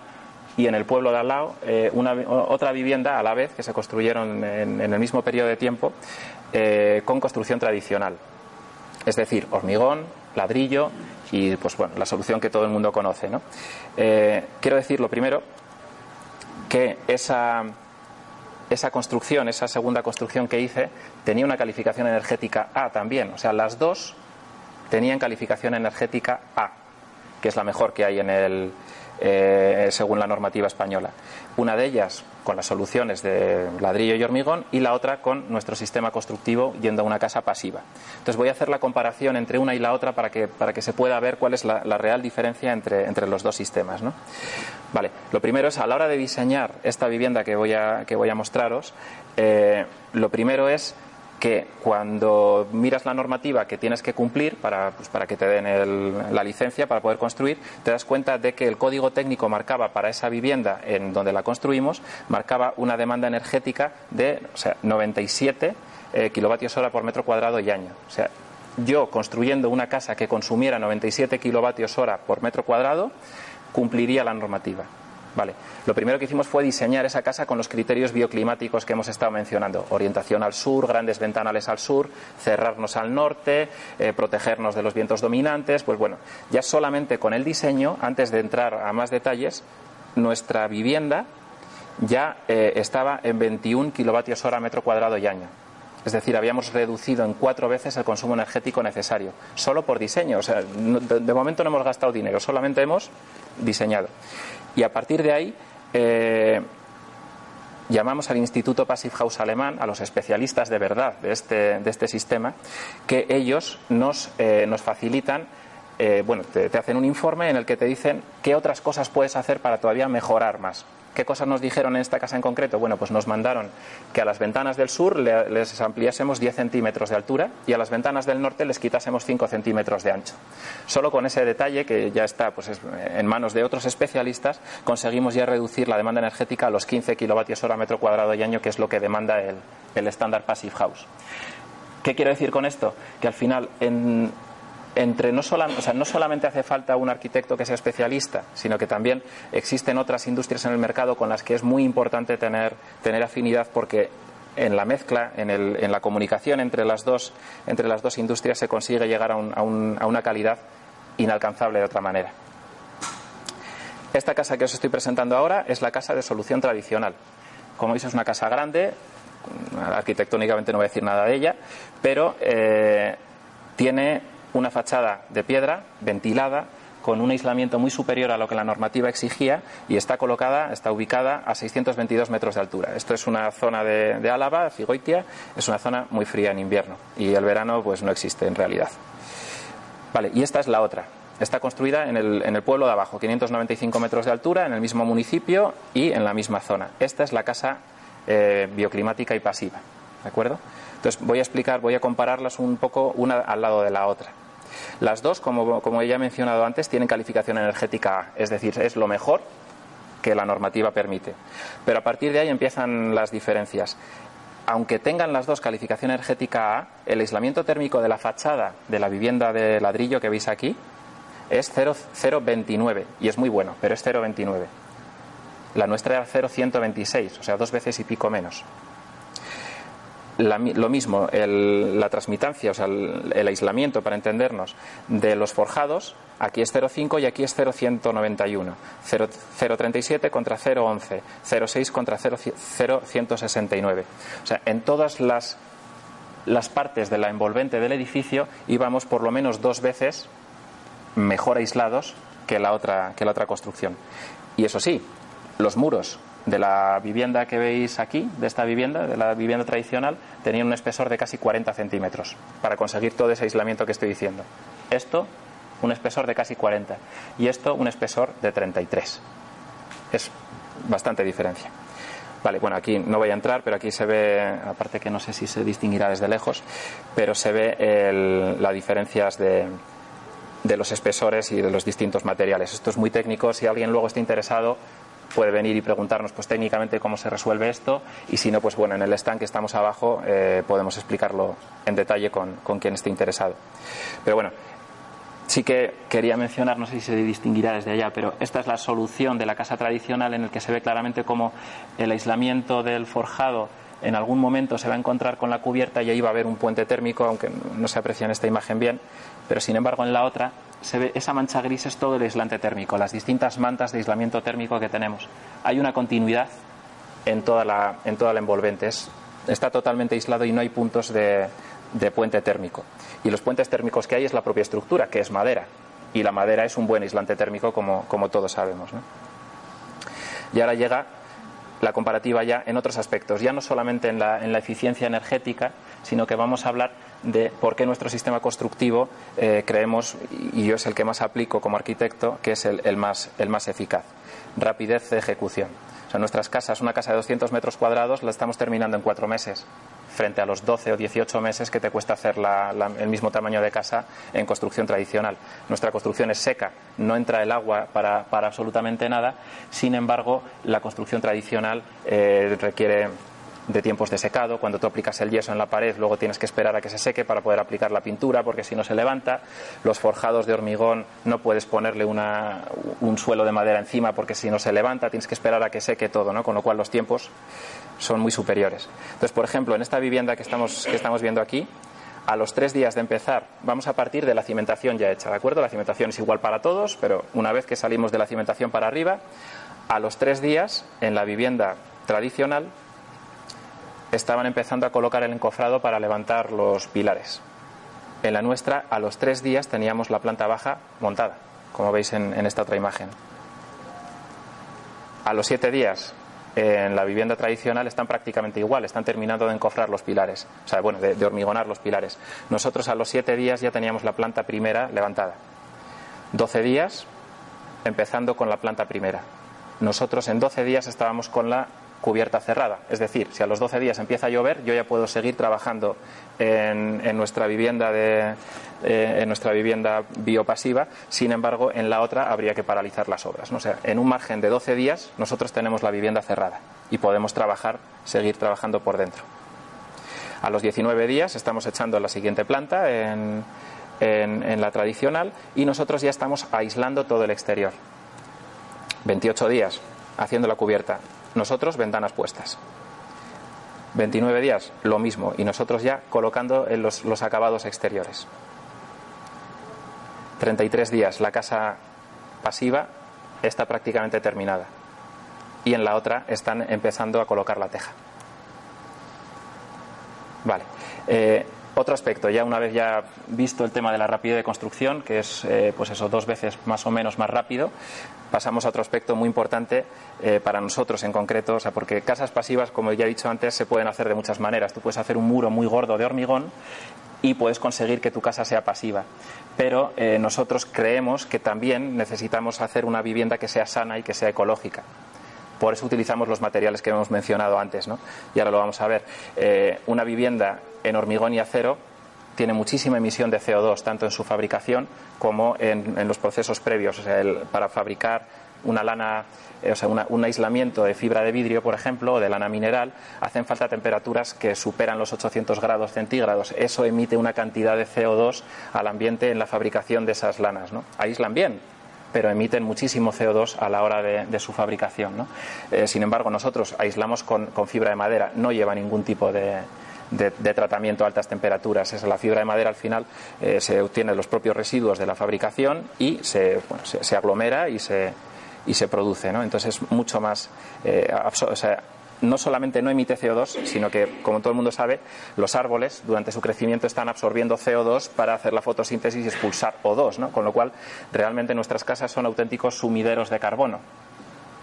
Speaker 2: y en el pueblo de al lado eh, una, otra vivienda a la vez que se construyeron en, el mismo periodo de tiempo con construcción tradicional. Es decir, hormigón, ladrillo y pues bueno, la solución que todo el mundo conoce. ¿no? Eh, quiero decir lo primero que esa, esa construcción, esa segunda construcción que hice, tenía una calificación energética A también. O sea, las dos tenían calificación energética A, que es la mejor que hay en el, eh, según la normativa española. Una de ellas con las soluciones de ladrillo y hormigón y la otra con nuestro sistema constructivo yendo a una casa pasiva. Entonces voy a hacer la comparación entre una y la otra para que, para que se pueda ver cuál es la, real diferencia entre, entre, los dos sistemas. ¿no? Vale, lo primero es a la hora de diseñar esta vivienda que voy a, que voy a mostraros, eh, lo primero es que cuando miras la normativa que tienes que cumplir para, pues, para que te den la licencia para poder construir, te das cuenta de que el código técnico marcaba para esa vivienda en donde la construimos, marcaba una demanda energética de o sea, 97 eh, kilovatios hora por metro cuadrado y año. O sea, yo construyendo una casa que consumiera 97 kilovatios hora por metro cuadrado, cumpliría la normativa. Vale. Lo primero que hicimos fue diseñar esa casa con los criterios bioclimáticos que hemos estado mencionando. Orientación al sur, grandes ventanales al sur, cerrarnos al norte, eh, protegernos de los vientos dominantes. Pues bueno, ya solamente con el diseño, antes de entrar a más detalles, nuestra vivienda ya eh, estaba en 21 kilovatios hora metro cuadrado y año. Es decir, habíamos reducido en cuatro veces el consumo energético necesario, solo por diseño. O sea, de momento no hemos gastado dinero, solamente hemos diseñado. Y a partir de ahí eh, llamamos al Instituto Passive House alemán, a los especialistas de verdad de este, de este sistema, que ellos nos, eh, nos facilitan eh, bueno, te, hacen un informe en el que te dicen qué otras cosas puedes hacer para todavía mejorar más. ¿Qué cosas nos dijeron en esta casa en concreto? Bueno, pues nos mandaron que a las ventanas del sur les ampliásemos 10 centímetros de altura y a las ventanas del norte les quitásemos 5 centímetros de ancho. Solo con ese detalle, que ya está pues, en manos de otros especialistas, conseguimos ya reducir la demanda energética a los 15 kilovatios hora metro cuadrado y año, que es lo que demanda el estándar Passive House. ¿Qué quiero decir con esto? Que al final, en, entre no, solamente hace falta un arquitecto que sea especialista, sino que también existen otras industrias en el mercado con las que es muy importante tener, tener afinidad porque en la mezcla, en, la comunicación entre las, dos, entre las dos industrias se consigue llegar a, a una calidad inalcanzable de otra manera. Esta casa que os estoy presentando ahora es la casa de solución tradicional. Como veis es una casa grande, arquitectónicamente no voy a decir nada de ella, pero eh, tiene una fachada de piedra ventilada con un aislamiento muy superior a lo que la normativa exigía y está colocada, está ubicada a 622 metros de altura. Esto es una zona de, Álava, Figoitia, es una zona muy fría en invierno y el verano pues no existe en realidad. Vale, y esta es la otra. Está construida en el, en el pueblo de abajo, 595 metros de altura, en el mismo municipio y en la misma zona. Esta es la casa eh, bioclimática y pasiva. ¿De acuerdo? Entonces voy a explicar, voy a compararlas un poco una al lado de la otra. Las dos, como, como ya he mencionado antes, tienen calificación energética A, es decir, es lo mejor que la normativa permite. Pero a partir de ahí empiezan las diferencias. Aunque tengan las dos calificación energética A, el aislamiento térmico de la fachada de la vivienda de ladrillo que veis aquí es 0,29 y es muy bueno, pero es 0,29. La nuestra era 0,126, o sea, dos veces y pico menos lo mismo, la transmitancia, o sea, el, aislamiento, para entendernos, de los forjados, aquí es 0,5 y aquí es 0,191. 0,37 contra 0,11. 0,6 contra 0,169. O sea, en todas las, las partes de la envolvente del edificio íbamos por lo menos dos veces mejor aislados que la otra, que la otra construcción. Y eso sí, los muros de la vivienda que veis aquí, de esta vivienda, de la vivienda tradicional, tenía un espesor de casi 40 centímetros para conseguir todo ese aislamiento que estoy diciendo. Esto, un espesor de casi 40 y esto, un espesor de 33. Es bastante diferencia. Vale, bueno, aquí no voy a entrar, pero aquí se ve, aparte que no sé si se distinguirá desde lejos, pero se ve las diferencias de, de los espesores y de los distintos materiales. Esto es muy técnico. Si alguien luego está interesado, puede venir y preguntarnos pues técnicamente cómo se resuelve esto y si no pues bueno en el stand que estamos abajo eh, podemos explicarlo en detalle con, con quien esté interesado. Pero bueno sí que quería mencionar, no sé si se distinguirá desde allá, pero esta es la solución de la casa tradicional en el que se ve claramente cómo el aislamiento del forjado en algún momento se va a encontrar con la cubierta y ahí va a haber un puente térmico, aunque no se aprecia en esta imagen bien, pero sin embargo en la otra se ve esa mancha gris es todo el aislante térmico, las distintas mantas de aislamiento térmico que tenemos. Hay una continuidad en toda la, en toda la envolvente, está totalmente aislado y no hay puntos de, puente térmico. Y los puentes térmicos que hay es la propia estructura, que es madera. y la madera es un buen aislante térmico como, como todos sabemos. Y ahora llega la comparativa ya en otros aspectos, ya no solamente en la, en la eficiencia energética, sino que vamos a hablar de por qué nuestro sistema constructivo eh, creemos, y yo es el que más aplico como arquitecto, que es el, más, el más eficaz. Rapidez de ejecución. O sea, nuestras casas, una casa de 200 metros cuadrados, la estamos terminando en cuatro meses frente a los 12 o 18 meses que te cuesta hacer el mismo tamaño de casa en construcción tradicional. Nuestra construcción es seca, no entra el agua para, absolutamente nada, sin embargo, la construcción tradicional eh, requiere de tiempos de secado. Cuando tú aplicas el yeso en la pared, luego tienes que esperar a que se seque para poder aplicar la pintura, porque si no se levanta. Los forjados de hormigón no puedes ponerle un suelo de madera encima, porque si no se levanta, tienes que esperar a que seque todo, ¿no? Con lo cual los tiempos son muy superiores. Entonces, por ejemplo, en esta vivienda que estamos, que estamos viendo aquí, a los tres días de empezar, vamos a partir de la cimentación ya hecha, ¿de acuerdo? La cimentación es igual para todos, pero una vez que salimos de la cimentación para arriba, a los tres días, en la vivienda tradicional, estaban empezando a colocar el encofrado para levantar los pilares. En la nuestra, a los tres días, teníamos la planta baja montada, como veis en, esta otra imagen. A los siete días, en la vivienda tradicional están prácticamente igual, están terminando de encofrar los pilares, o sea, bueno, de, hormigonar los pilares. Nosotros a los siete días ya teníamos la planta primera levantada. Doce días empezando con la planta primera. Nosotros en doce días estábamos con la cubierta cerrada. Es decir, si a los 12 días empieza a llover, yo ya puedo seguir trabajando en, nuestra vivienda de, eh, en nuestra vivienda biopasiva. Sin embargo, en la otra habría que paralizar las obras. ¿no? Sea, en un margen de 12 días nosotros tenemos la vivienda cerrada y podemos trabajar, seguir trabajando por dentro. A los 19 días estamos echando la siguiente planta en, en la tradicional y nosotros ya estamos aislando todo el exterior. 28 días haciendo la cubierta. Nosotros ventanas puestas. 29 días, lo mismo, y nosotros ya colocando en los, acabados exteriores. 33 días, la casa pasiva está prácticamente terminada. Y en la otra están empezando a colocar la teja. Vale. Eh, otro aspecto, ya una vez ya visto el tema de la rapidez de construcción, que es eh, pues eso, dos veces más o menos más rápido, pasamos a otro aspecto muy importante eh, para nosotros en concreto, o sea, porque casas pasivas, como ya he dicho antes, se pueden hacer de muchas maneras. Tú puedes hacer un muro muy gordo de hormigón y puedes conseguir que tu casa sea pasiva. Pero eh, nosotros creemos que también necesitamos hacer una vivienda que sea sana y que sea ecológica. Por eso utilizamos los materiales que hemos mencionado antes, ¿no? Y ahora lo vamos a ver. Eh, una vivienda en hormigón y acero tiene muchísima emisión de CO2, tanto en su fabricación como en, los procesos previos. O sea, para fabricar una lana, eh, o sea, un aislamiento de fibra de vidrio, por ejemplo, o de lana mineral, hacen falta temperaturas que superan los 800 grados centígrados. Eso emite una cantidad de CO2 al ambiente en la fabricación de esas lanas. ¿no? Aíslan bien, pero emiten muchísimo CO2 a la hora de, su fabricación. Eh, sin embargo, nosotros aislamos con, fibra de madera, no lleva ningún tipo de, tratamiento a altas temperaturas. Es la fibra de madera al final eh, se obtiene los propios residuos de la fabricación y se, se, aglomera y se, y se produce. ¿no? Entonces es mucho más. Eh, no solamente no emite CO2, sino que, como todo el mundo sabe, los árboles durante su crecimiento están absorbiendo CO2 para hacer la fotosíntesis y expulsar O2, ¿no? con lo cual realmente nuestras casas son auténticos sumideros de carbono.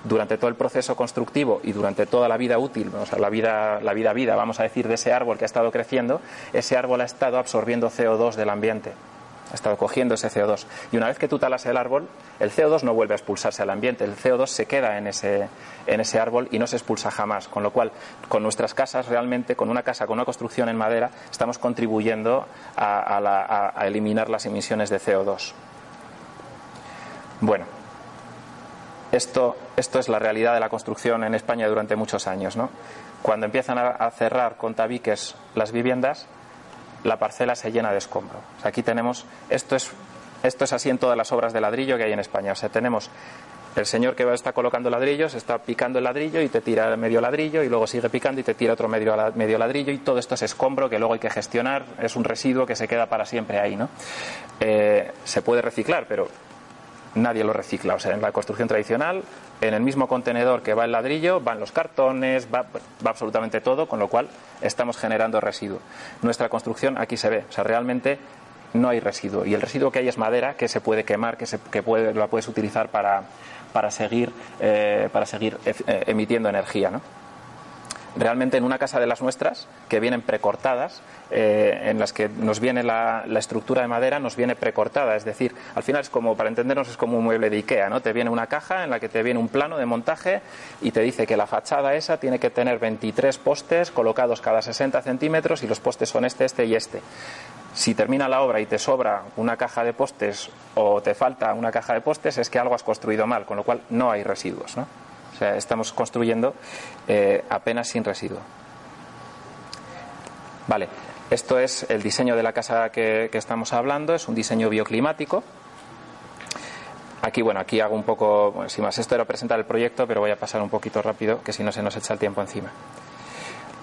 Speaker 2: Durante todo el proceso constructivo y durante toda la vida útil, o sea, la vida, la vida vida, vamos a decir, de ese árbol que ha estado creciendo, ese árbol ha estado absorbiendo CO2 del ambiente ha estado cogiendo ese CO2. Y una vez que tú talas el árbol, el CO2 no vuelve a expulsarse al ambiente, el CO2 se queda en ese, en ese árbol y no se expulsa jamás. Con lo cual, con nuestras casas realmente, con una casa, con una construcción en madera, estamos contribuyendo a, eliminar las emisiones de CO2. Bueno, esto, esto, es la realidad de la construcción en España durante muchos años. ¿no? Cuando empiezan a cerrar con tabiques las viviendas, la parcela se llena de escombro. aquí tenemos, esto es, esto es así en todas las obras de ladrillo que hay en España. O sea, tenemos el señor que está colocando ladrillos, está picando el ladrillo y te tira medio ladrillo y luego sigue picando y te tira otro medio, medio ladrillo y todo esto es escombro que luego hay que gestionar, es un residuo que se queda para siempre ahí, ¿no? Eh, se puede reciclar, pero nadie lo recicla. O sea, en la construcción tradicional, en el mismo contenedor que va el ladrillo, van los cartones, va, absolutamente todo, con lo cual estamos generando residuo. Nuestra construcción aquí se ve. O sea, realmente no hay residuo. Y el residuo que hay es madera que se puede quemar, que, se, que puede, la puedes utilizar para, para seguir, eh, para seguir eh, emitiendo energía. ¿no? Realmente en una casa de las nuestras, que vienen precortadas, eh, en las que nos viene la, estructura de madera, nos viene precortada. Es decir, al final es como, para entendernos, es como un mueble de Ikea, ¿no? Te viene una caja en la que te viene un plano de montaje y te dice que la fachada esa tiene que tener 23 postes colocados cada 60 centímetros y los postes son este, este y este. Si termina la obra y te sobra una caja de postes o te falta una caja de postes, es que algo has construido mal, con lo cual no hay residuos, ¿no? Sea, estamos construyendo eh, apenas sin residuo. Vale, esto es el diseño de la casa que, estamos hablando, es un diseño bioclimático. Aquí, bueno, aquí hago un poco, si más, esto era presentar el proyecto, pero voy a pasar un poquito rápido, que si no se nos echa el tiempo encima.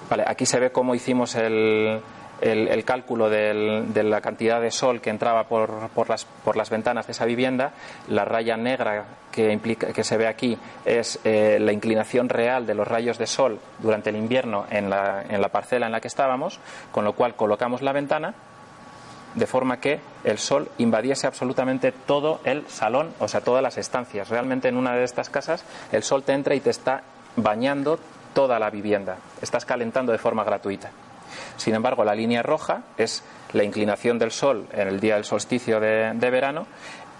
Speaker 2: Vale, aquí se ve cómo hicimos el, el, cálculo de la cantidad de sol que entraba por, las, por, las, ventanas de esa vivienda. La raya negra que, implica, que se ve aquí es eh, la inclinación real de los rayos de sol durante el invierno en la, en la parcela en la que estábamos, con lo cual colocamos la ventana de forma que el sol invadiese absolutamente todo el salón, o sea, todas las estancias. Realmente en una de estas casas el sol te entra y te está bañando toda la vivienda. Estás calentando de forma gratuita. Sin embargo, la línea roja es la inclinación del Sol en el día del solsticio de, verano,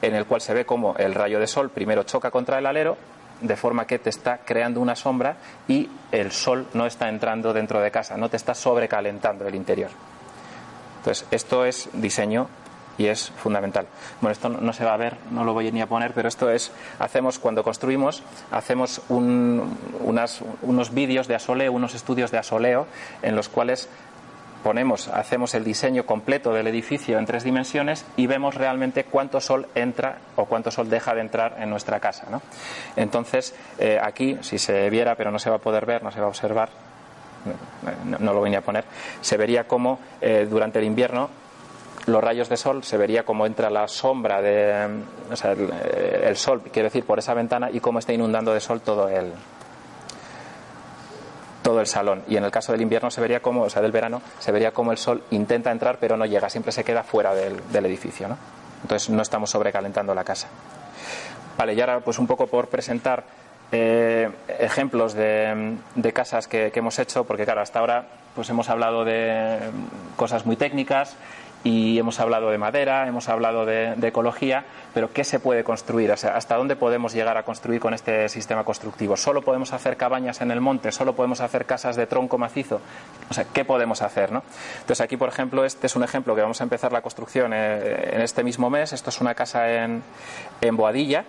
Speaker 2: en el cual se ve como el rayo de Sol primero choca contra el alero, de forma que te está creando una sombra y el Sol no está entrando dentro de casa, no te está sobrecalentando el interior. Entonces, esto es diseño y es fundamental. Bueno, esto no se va a ver, no lo voy ni a poner, pero esto es, hacemos cuando construimos, hacemos unos vídeos de asoleo, unos estudios de asoleo, en los cuales ponemos, hacemos el diseño completo del edificio en tres dimensiones y vemos realmente cuánto sol entra o cuánto sol deja de entrar en nuestra casa. ¿no? Entonces, eh, aquí, si se viera, pero no se va a poder ver, no se va a observar, no, lo voy a poner, se vería cómo eh, durante el invierno los rayos de sol se vería cómo entra la sombra de o sea, el, sol, quiero decir, por esa ventana y cómo está inundando de sol todo el, todo el salón. Y en el caso del invierno se vería como, o sea, del verano, se vería como el sol intenta entrar pero no llega, siempre se queda fuera del, edificio, ¿no? Entonces no estamos sobrecalentando la casa. Vale, y ahora pues un poco por presentar eh, ejemplos de, casas que, que, hemos hecho, porque claro, hasta ahora pues hemos hablado de cosas muy técnicas y hemos hablado de madera, hemos hablado de, ecología, pero ¿qué se puede construir? O sea, ¿hasta dónde podemos llegar a construir con este sistema constructivo? ¿Solo podemos hacer cabañas en el monte? ¿Solo podemos hacer casas de tronco macizo? O sea, ¿qué podemos hacer? ¿no? Entonces, aquí, por ejemplo, este es un ejemplo que vamos a empezar la construcción eh, en este mismo mes. Esto es una casa en, en Boadilla.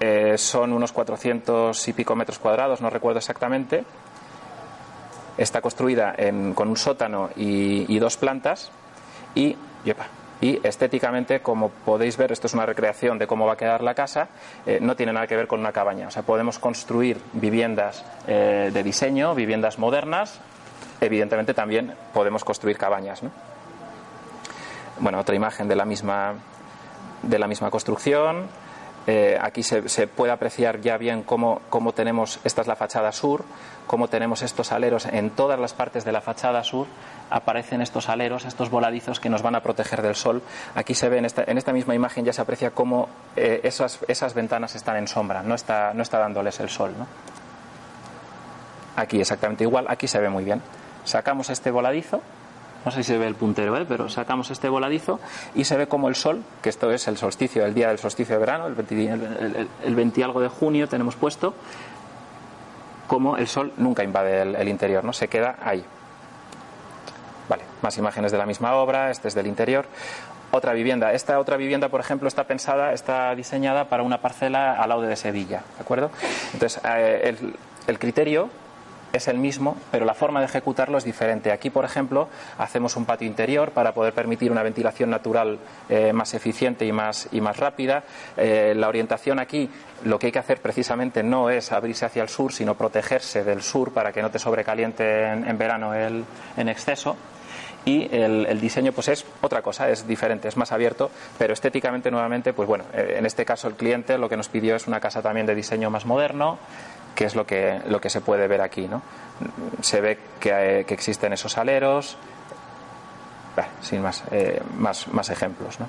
Speaker 2: Eh, son unos 400 y pico metros cuadrados, no recuerdo exactamente. Está construida con un sótano y dos plantas y, y estéticamente, como podéis ver, esto es una recreación de cómo va a quedar la casa, eh, no tiene nada que ver con una cabaña. O sea, podemos construir viviendas eh, de diseño, viviendas modernas, evidentemente también podemos construir cabañas. ¿no? Bueno, otra imagen de la misma, de la misma construcción. Eh, aquí se, puede apreciar ya bien cómo, cómo tenemos, esta es la fachada sur, cómo tenemos estos aleros en todas las partes de la fachada sur, aparecen estos aleros, estos voladizos que nos van a proteger del sol. Aquí se ve, en esta, en esta misma imagen ya se aprecia cómo eh, esas, esas, ventanas están en sombra, no está, no está dándoles el sol. ¿no? Aquí exactamente igual, aquí se ve muy bien. Sacamos este voladizo, no sé si se ve el puntero, ¿eh? pero sacamos este voladizo y se ve como el sol, que esto es el solsticio, el día del solsticio de verano, el 20, el 20 algo de junio tenemos puesto, como el sol nunca invade el, interior, ¿no? Se queda ahí. Vale, más imágenes de la misma obra, este es del interior. Otra vivienda. Esta otra vivienda, por ejemplo, está pensada, está diseñada para una parcela al lado de Sevilla, ¿de acuerdo? Entonces, eh, el, el criterio es el mismo, pero la forma de ejecutarlo es diferente. Aquí, por ejemplo, hacemos un patio interior para poder permitir una ventilación natural eh, más eficiente y más, y más rápida. Eh, la orientación aquí, lo que hay que hacer precisamente no es abrirse hacia el sur, sino protegerse del sur para que no te sobrecaliente en, verano el, en exceso y el, diseño pues es otra cosa, es diferente, es más abierto, pero estéticamente nuevamente, pues bueno, eh, en este caso el cliente lo que nos pidió es una casa también de diseño más moderno, que es lo que, lo que se puede ver aquí. ¿no? Se ve que, que existen esos aleros, sin más, más, más ejemplos. ¿no?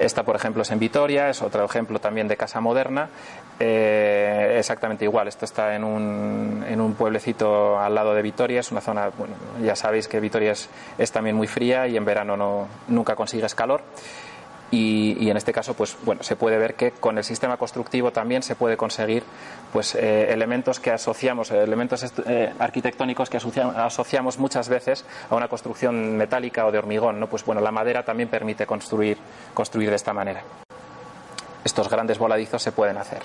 Speaker 2: Esta, por ejemplo, es en Vitoria, es otro ejemplo también de casa moderna. Eh, exactamente igual, esto está en un, en un pueblecito al lado de Vitoria, es una zona, bueno, ya sabéis que Vitoria es, es también muy fría y en verano no, nunca consigues calor. Y, en este caso pues bueno se puede ver que con el sistema constructivo también se puede conseguir pues eh, elementos que asociamos elementos eh, arquitectónicos que asociamos, muchas veces a una construcción metálica o de hormigón no pues bueno la madera también permite construir construir de esta manera estos grandes voladizos se pueden hacer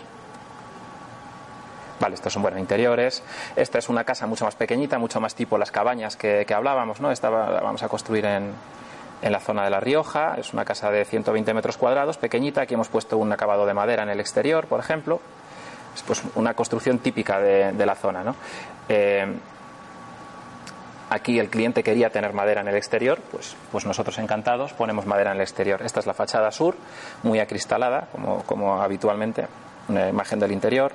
Speaker 2: Vale, estos son buenos interiores. Esta es una casa mucho más pequeñita, mucho más tipo las cabañas que, hablábamos, ¿no? Esta vamos a construir en, en la zona de La Rioja. Es una casa de 120 metros cuadrados, pequeñita. Aquí hemos puesto un acabado de madera en el exterior, por ejemplo. Es pues una construcción típica de, la zona. Eh, aquí el cliente quería tener madera en el exterior, pues, pues nosotros encantados ponemos madera en el exterior. Esta es la fachada sur, muy acristalada, como, como habitualmente, una imagen del interior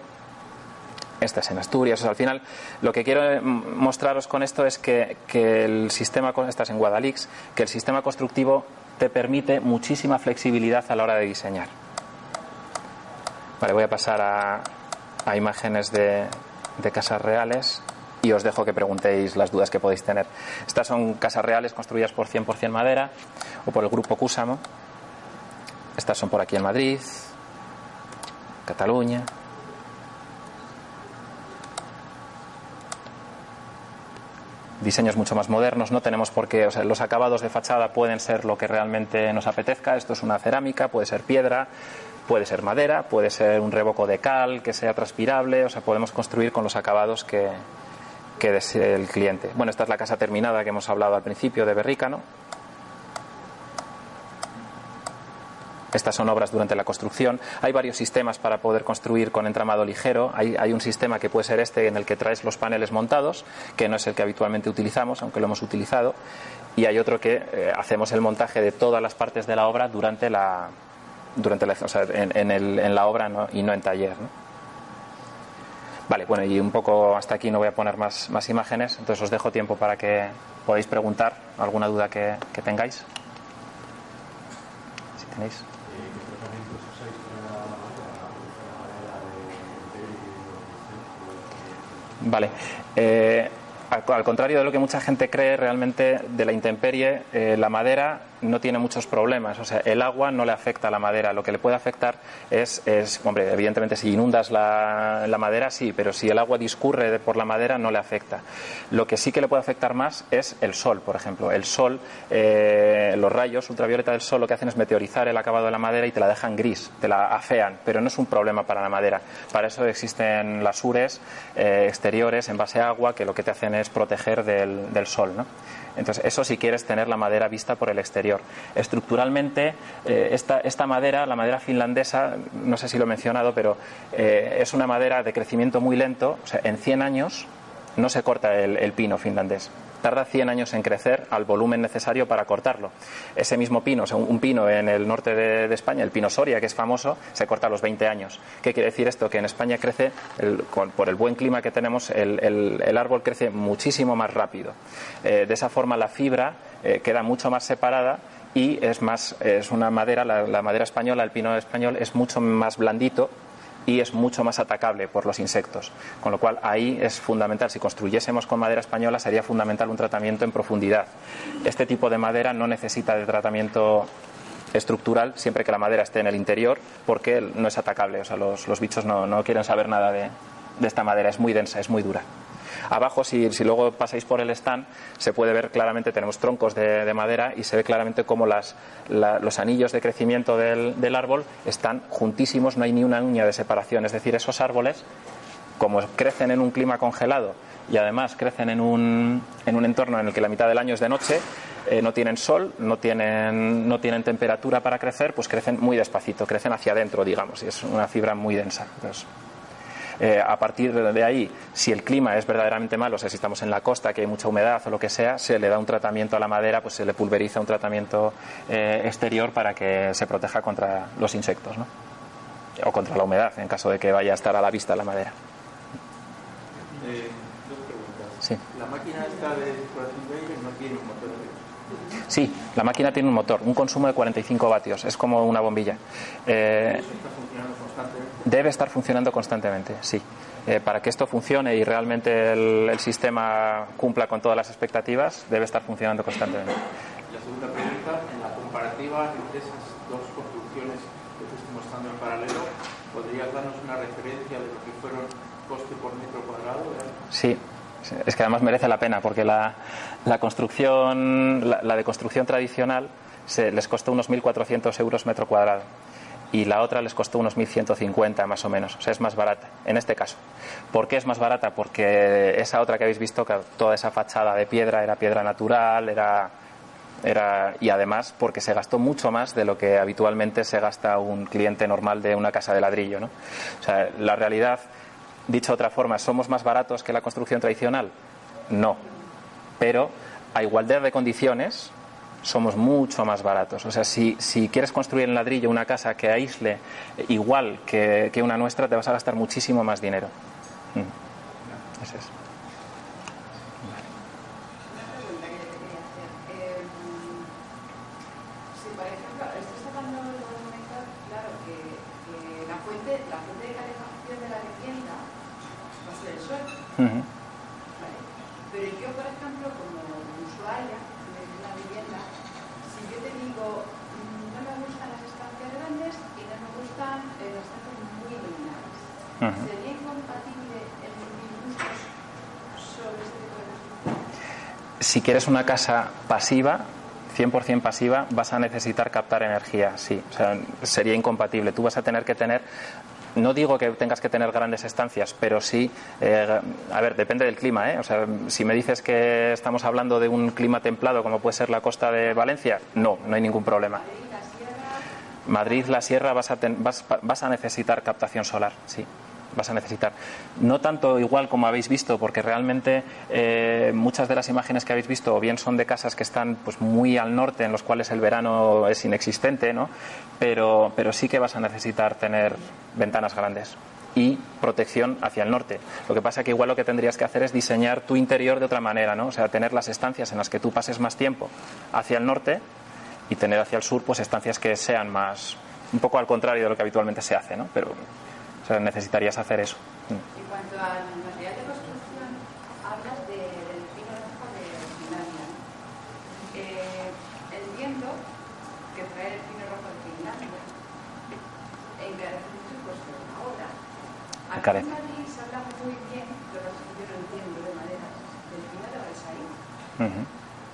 Speaker 2: esta es en Asturias. al final, lo que quiero eh, mostraros con esto es que, el sistema, estás en Guadalix, que el sistema constructivo te permite muchísima flexibilidad a la hora de diseñar. Vale, voy a pasar a, imágenes de, de casas reales y os dejo que preguntéis las dudas que podéis tener. Estas son casas reales construidas por 100% madera o por el grupo Cúsamo. Estas son por aquí en Madrid, Cataluña. Diseños mucho más modernos, no tenemos por qué, o sea, los acabados de fachada pueden ser lo que realmente nos apetezca, esto es una cerámica, puede ser piedra, puede ser madera, puede ser un revoco de cal que sea transpirable, o sea, podemos construir con los acabados que, que desee el cliente. Bueno, esta es la casa terminada que hemos hablado al principio de Berrícano. Estas son obras durante la construcción. Hay varios sistemas para poder construir con entramado ligero. Hay, un sistema que puede ser este en el que traes los paneles montados, que no es el que habitualmente utilizamos, aunque lo hemos utilizado. Y hay otro que eh, hacemos el montaje de todas las partes de la obra durante la, durante la, o sea, en, la obra y no en taller. Vale, bueno, y un poco hasta aquí no voy a poner más, más imágenes, entonces os dejo tiempo para que podáis preguntar alguna duda que, que tengáis. Si tenéis. Vale. Eh, al, contrario de lo que mucha gente cree, realmente de la intemperie, eh, la madera no tiene muchos problemas. O sea, el agua no le afecta a la madera. Lo que le puede afectar es, es hombre, evidentemente si inundas la, la, madera, sí, pero si el agua discurre por la madera, no le afecta. Lo que sí que le puede afectar más es el sol, por ejemplo. El sol, eh, los rayos ultravioleta del sol lo que hacen es meteorizar el acabado de la madera y te la dejan gris, te la afean, pero no es un problema para la madera. Para eso existen las ures eh, exteriores en base a agua que lo que te hacen es proteger del, del sol, ¿no? Entonces, eso si quieres tener la madera vista por el exterior. Estructuralmente, eh, esta, madera, la madera finlandesa, no sé si lo he mencionado, pero eh, es una madera de crecimiento muy lento. O sea, en 100 años no se corta el pino finlandés tarda 100 años en crecer al volumen necesario para cortarlo. Ese mismo pino, un pino en el norte de, España, el pino Soria, que es famoso, se corta a los 20 años. ¿Qué quiere decir esto? Que en España crece, por el buen clima que tenemos, el, árbol crece muchísimo más rápido. Eh, de esa forma la fibra eh, queda mucho más separada y es más es una madera la, madera española el pino español es mucho más blandito y es mucho más atacable por los insectos. Con lo cual ahí es fundamental, si construyésemos con madera española sería fundamental un tratamiento en profundidad. Este tipo de madera no necesita de tratamiento estructural siempre que la madera esté en el interior porque no es atacable, o sea, los, bichos no, no, quieren saber nada de esta madera, es muy densa, es muy dura. Abajo, si, luego pasáis por el stand, se puede ver claramente, tenemos troncos de, madera y se ve claramente cómo los anillos de crecimiento del, árbol están juntísimos, no hay ni una uña de separación. Es decir, esos árboles, como crecen en un clima congelado y además crecen en un, en un entorno en el que la mitad del año es de noche, eh, no tienen sol, no tienen, no tienen temperatura para crecer, pues crecen muy despacito, crecen hacia adentro, digamos, y es una fibra muy densa. Eh, a partir de ahí, si el clima es verdaderamente malo, o sea, si estamos en la costa, que hay mucha humedad o lo que sea, se le da un tratamiento a la madera, pues se le pulveriza un tratamiento eh, exterior para que se proteja contra los insectos, ¿no? O contra la humedad, en caso de que vaya a estar a la vista la madera.
Speaker 3: Eh, dos preguntas.
Speaker 2: Sí.
Speaker 3: La máquina esta de aire no tiene un motor de
Speaker 2: Sí, la máquina tiene un motor, un consumo de 45 vatios, es como una bombilla. Eh,
Speaker 3: ¿Eso está funcionando constantemente?
Speaker 2: Debe estar funcionando constantemente, sí. Eh, para que esto funcione y realmente el, el sistema cumpla con todas las expectativas, debe estar funcionando constantemente.
Speaker 3: La segunda pregunta, en la comparativa entre esas dos construcciones que estoy mostrando en paralelo, ¿podrías darnos una referencia de lo que fueron coste por metro cuadrado?
Speaker 2: Sí, sí, es que además merece la pena porque la, la construcción, la, la de construcción tradicional se, les costó unos 1.400 euros metro cuadrado y la otra les costó unos 1.150 más o menos, o sea, es más barata en este caso. ¿Por qué es más barata? Porque esa otra que habéis visto, que toda esa fachada de piedra era piedra natural, era, era y además porque se gastó mucho más de lo que habitualmente se gasta un cliente normal de una casa de ladrillo. ¿no? O sea, la realidad, dicho de otra forma, ¿somos más baratos que la construcción tradicional? No, pero a igualdad de condiciones somos mucho más baratos. O sea, si, si quieres construir en ladrillo una casa que aísle igual que, que una nuestra, te vas a gastar muchísimo más dinero. Mm. Eso es.
Speaker 4: Una pregunta que te quería hacer. Eh, si, por ejemplo, estás hablando en un momento, claro, que, que la, fuente, la fuente de calefacción de la vivienda va a ser el sol,
Speaker 2: Ujú.
Speaker 4: ¿vale? Pero yo, por ejemplo, como usuaria de una vivienda, si yo te digo, mm, no me gustan las estancias grandes y no me gustan eh, las estancias muy
Speaker 2: Si quieres una casa pasiva, 100% pasiva, vas a necesitar captar energía, sí. O sea, sería incompatible. Tú vas a tener que tener, no digo que tengas que tener grandes estancias, pero sí, eh, a ver, depende del clima, ¿eh? O sea, si me dices que estamos hablando de un clima templado como puede ser la costa de Valencia, no, no hay ningún problema. Madrid, la sierra, vas a, ten- vas a necesitar captación solar, sí. Vas a necesitar. No tanto igual como habéis visto, porque realmente eh, muchas de las imágenes que habéis visto o bien son de casas que están pues muy al norte, en los cuales el verano es inexistente, ¿no? Pero, pero sí que vas a necesitar tener ventanas grandes y protección hacia el norte. Lo que pasa que igual lo que tendrías que hacer es diseñar tu interior de otra manera, ¿no? O sea, tener las estancias en las que tú pases más tiempo hacia el norte y tener hacia el sur pues estancias que sean más un poco al contrario de lo que habitualmente se hace, ¿no? Pero sea, necesitarías hacer eso.
Speaker 4: En cuanto al material de construcción, hablas de- del pino rojo de Finlandia. Eh, entiendo que traer el pino rojo de Finlandia encarece mucho el coste de la obra. Aquí
Speaker 2: Encarece.
Speaker 4: en Madrid se habla muy bien, lo que yo no entiendo de maneras, del pino de Balsaín.
Speaker 2: Ujú.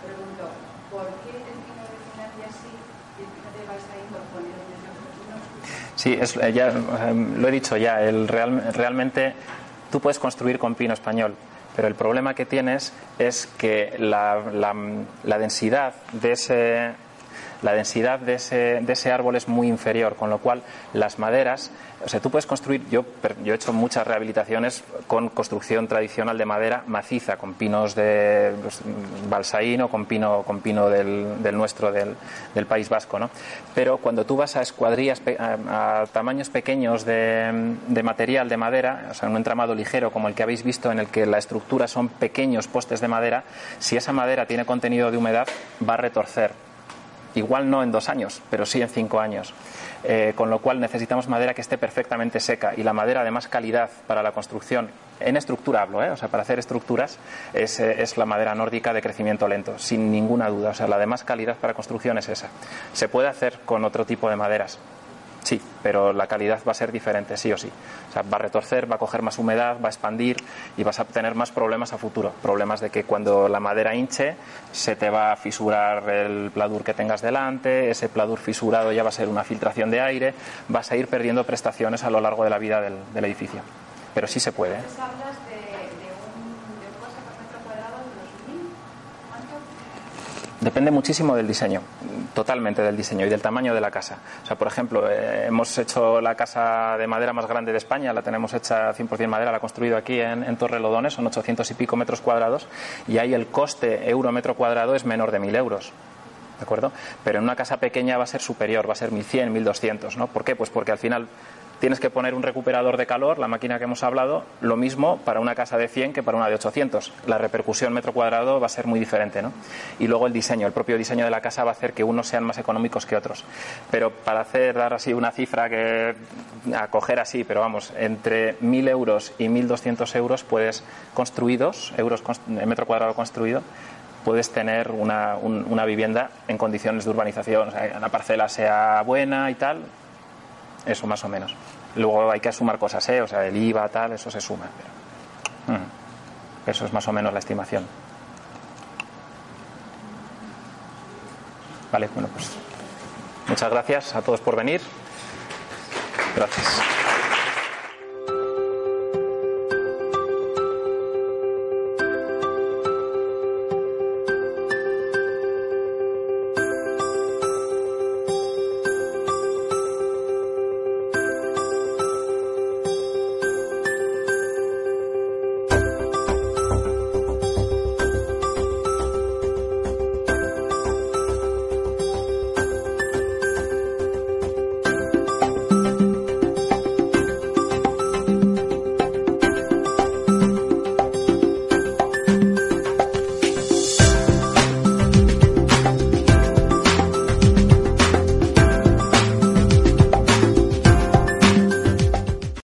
Speaker 4: Pregunto, ¿por qué el pino de Finlandia sí
Speaker 2: Sí, es, eh, ya, eh, lo he dicho ya, el real- realmente tú puedes construir con pino español, pero el problema que tienes es que la, la- la densidad de ese la densidad de ese, de ese árbol es muy inferior, con lo cual las maderas, o sea, tú puedes construir, yo, yo he hecho muchas rehabilitaciones con construcción tradicional de madera maciza, con pinos de pues, balsaín o con pino, con pino del, nuestro, del, del País Vasco, ¿no? Pero cuando tú vas a escuadrillas, a, a tamaños pequeños de, de material de madera, o sea, un entramado ligero como el que habéis visto en el que la estructura son pequeños postes de madera, si esa madera tiene contenido de humedad, va a retorcer igual no en dos años, pero sí en cinco años. Eh, con lo cual necesitamos madera que esté perfectamente seca y la madera de más calidad para la construcción, en estructura hablo, ¿eh? o sea, para hacer estructuras, es, eh, es la madera nórdica de crecimiento lento, sin ninguna duda. O sea, la de más calidad para construcción es esa. Se puede hacer con otro tipo de maderas, Sí, pero la calidad va a ser diferente, sí o sí. O sea, va a retorcer, va a coger más humedad, va a expandir y vas a tener más problemas a futuro. Problemas de que cuando la madera hinche se te va a fisurar el pladur que tengas delante, ese pladur fisurado ya va a ser una filtración de aire, vas a ir perdiendo prestaciones a lo largo de la vida del, edificio. Pero sí se puede. ¿eh?
Speaker 4: Entonces hablas de, de un, de un coste por metro cuadrado de unos mil, ¿cuánto?
Speaker 2: Depende muchísimo del diseño, totalmente del diseño y del tamaño de la casa. O sea, por ejemplo, eh, hemos hecho la casa de madera más grande de España, la tenemos hecha 100% madera, la construido aquí en, en Torrelodones, son 800 y pico metros cuadrados, y ahí el coste euro metro cuadrado es menor de 1.000 euros. ¿De acuerdo? Pero en una casa pequeña va a ser superior, va a ser 1.100, 1.200, ¿no? ¿Por qué? Pues porque al final tienes que poner un recuperador de calor, la máquina que hemos hablado, lo mismo para una casa de 100 que para una de 800. La repercusión metro cuadrado va a ser muy diferente, ¿no? Y luego el diseño, el propio diseño de la casa va a hacer que unos sean más económicos que otros. Pero para hacer, dar así una cifra que acoger así, pero vamos, entre 1.000 euros y 1.200 euros puedes construidos, euros metro cuadrado construido, puedes tener una, una vivienda en condiciones de urbanización, o sea, la parcela sea buena y tal, eso más o menos. Luego hay que sumar cosas, ¿eh? o sea, el IVA, tal, eso se suma. Pero, mm, eso es más o menos la estimación. Vale, bueno, pues muchas gracias a todos por venir. Gracias.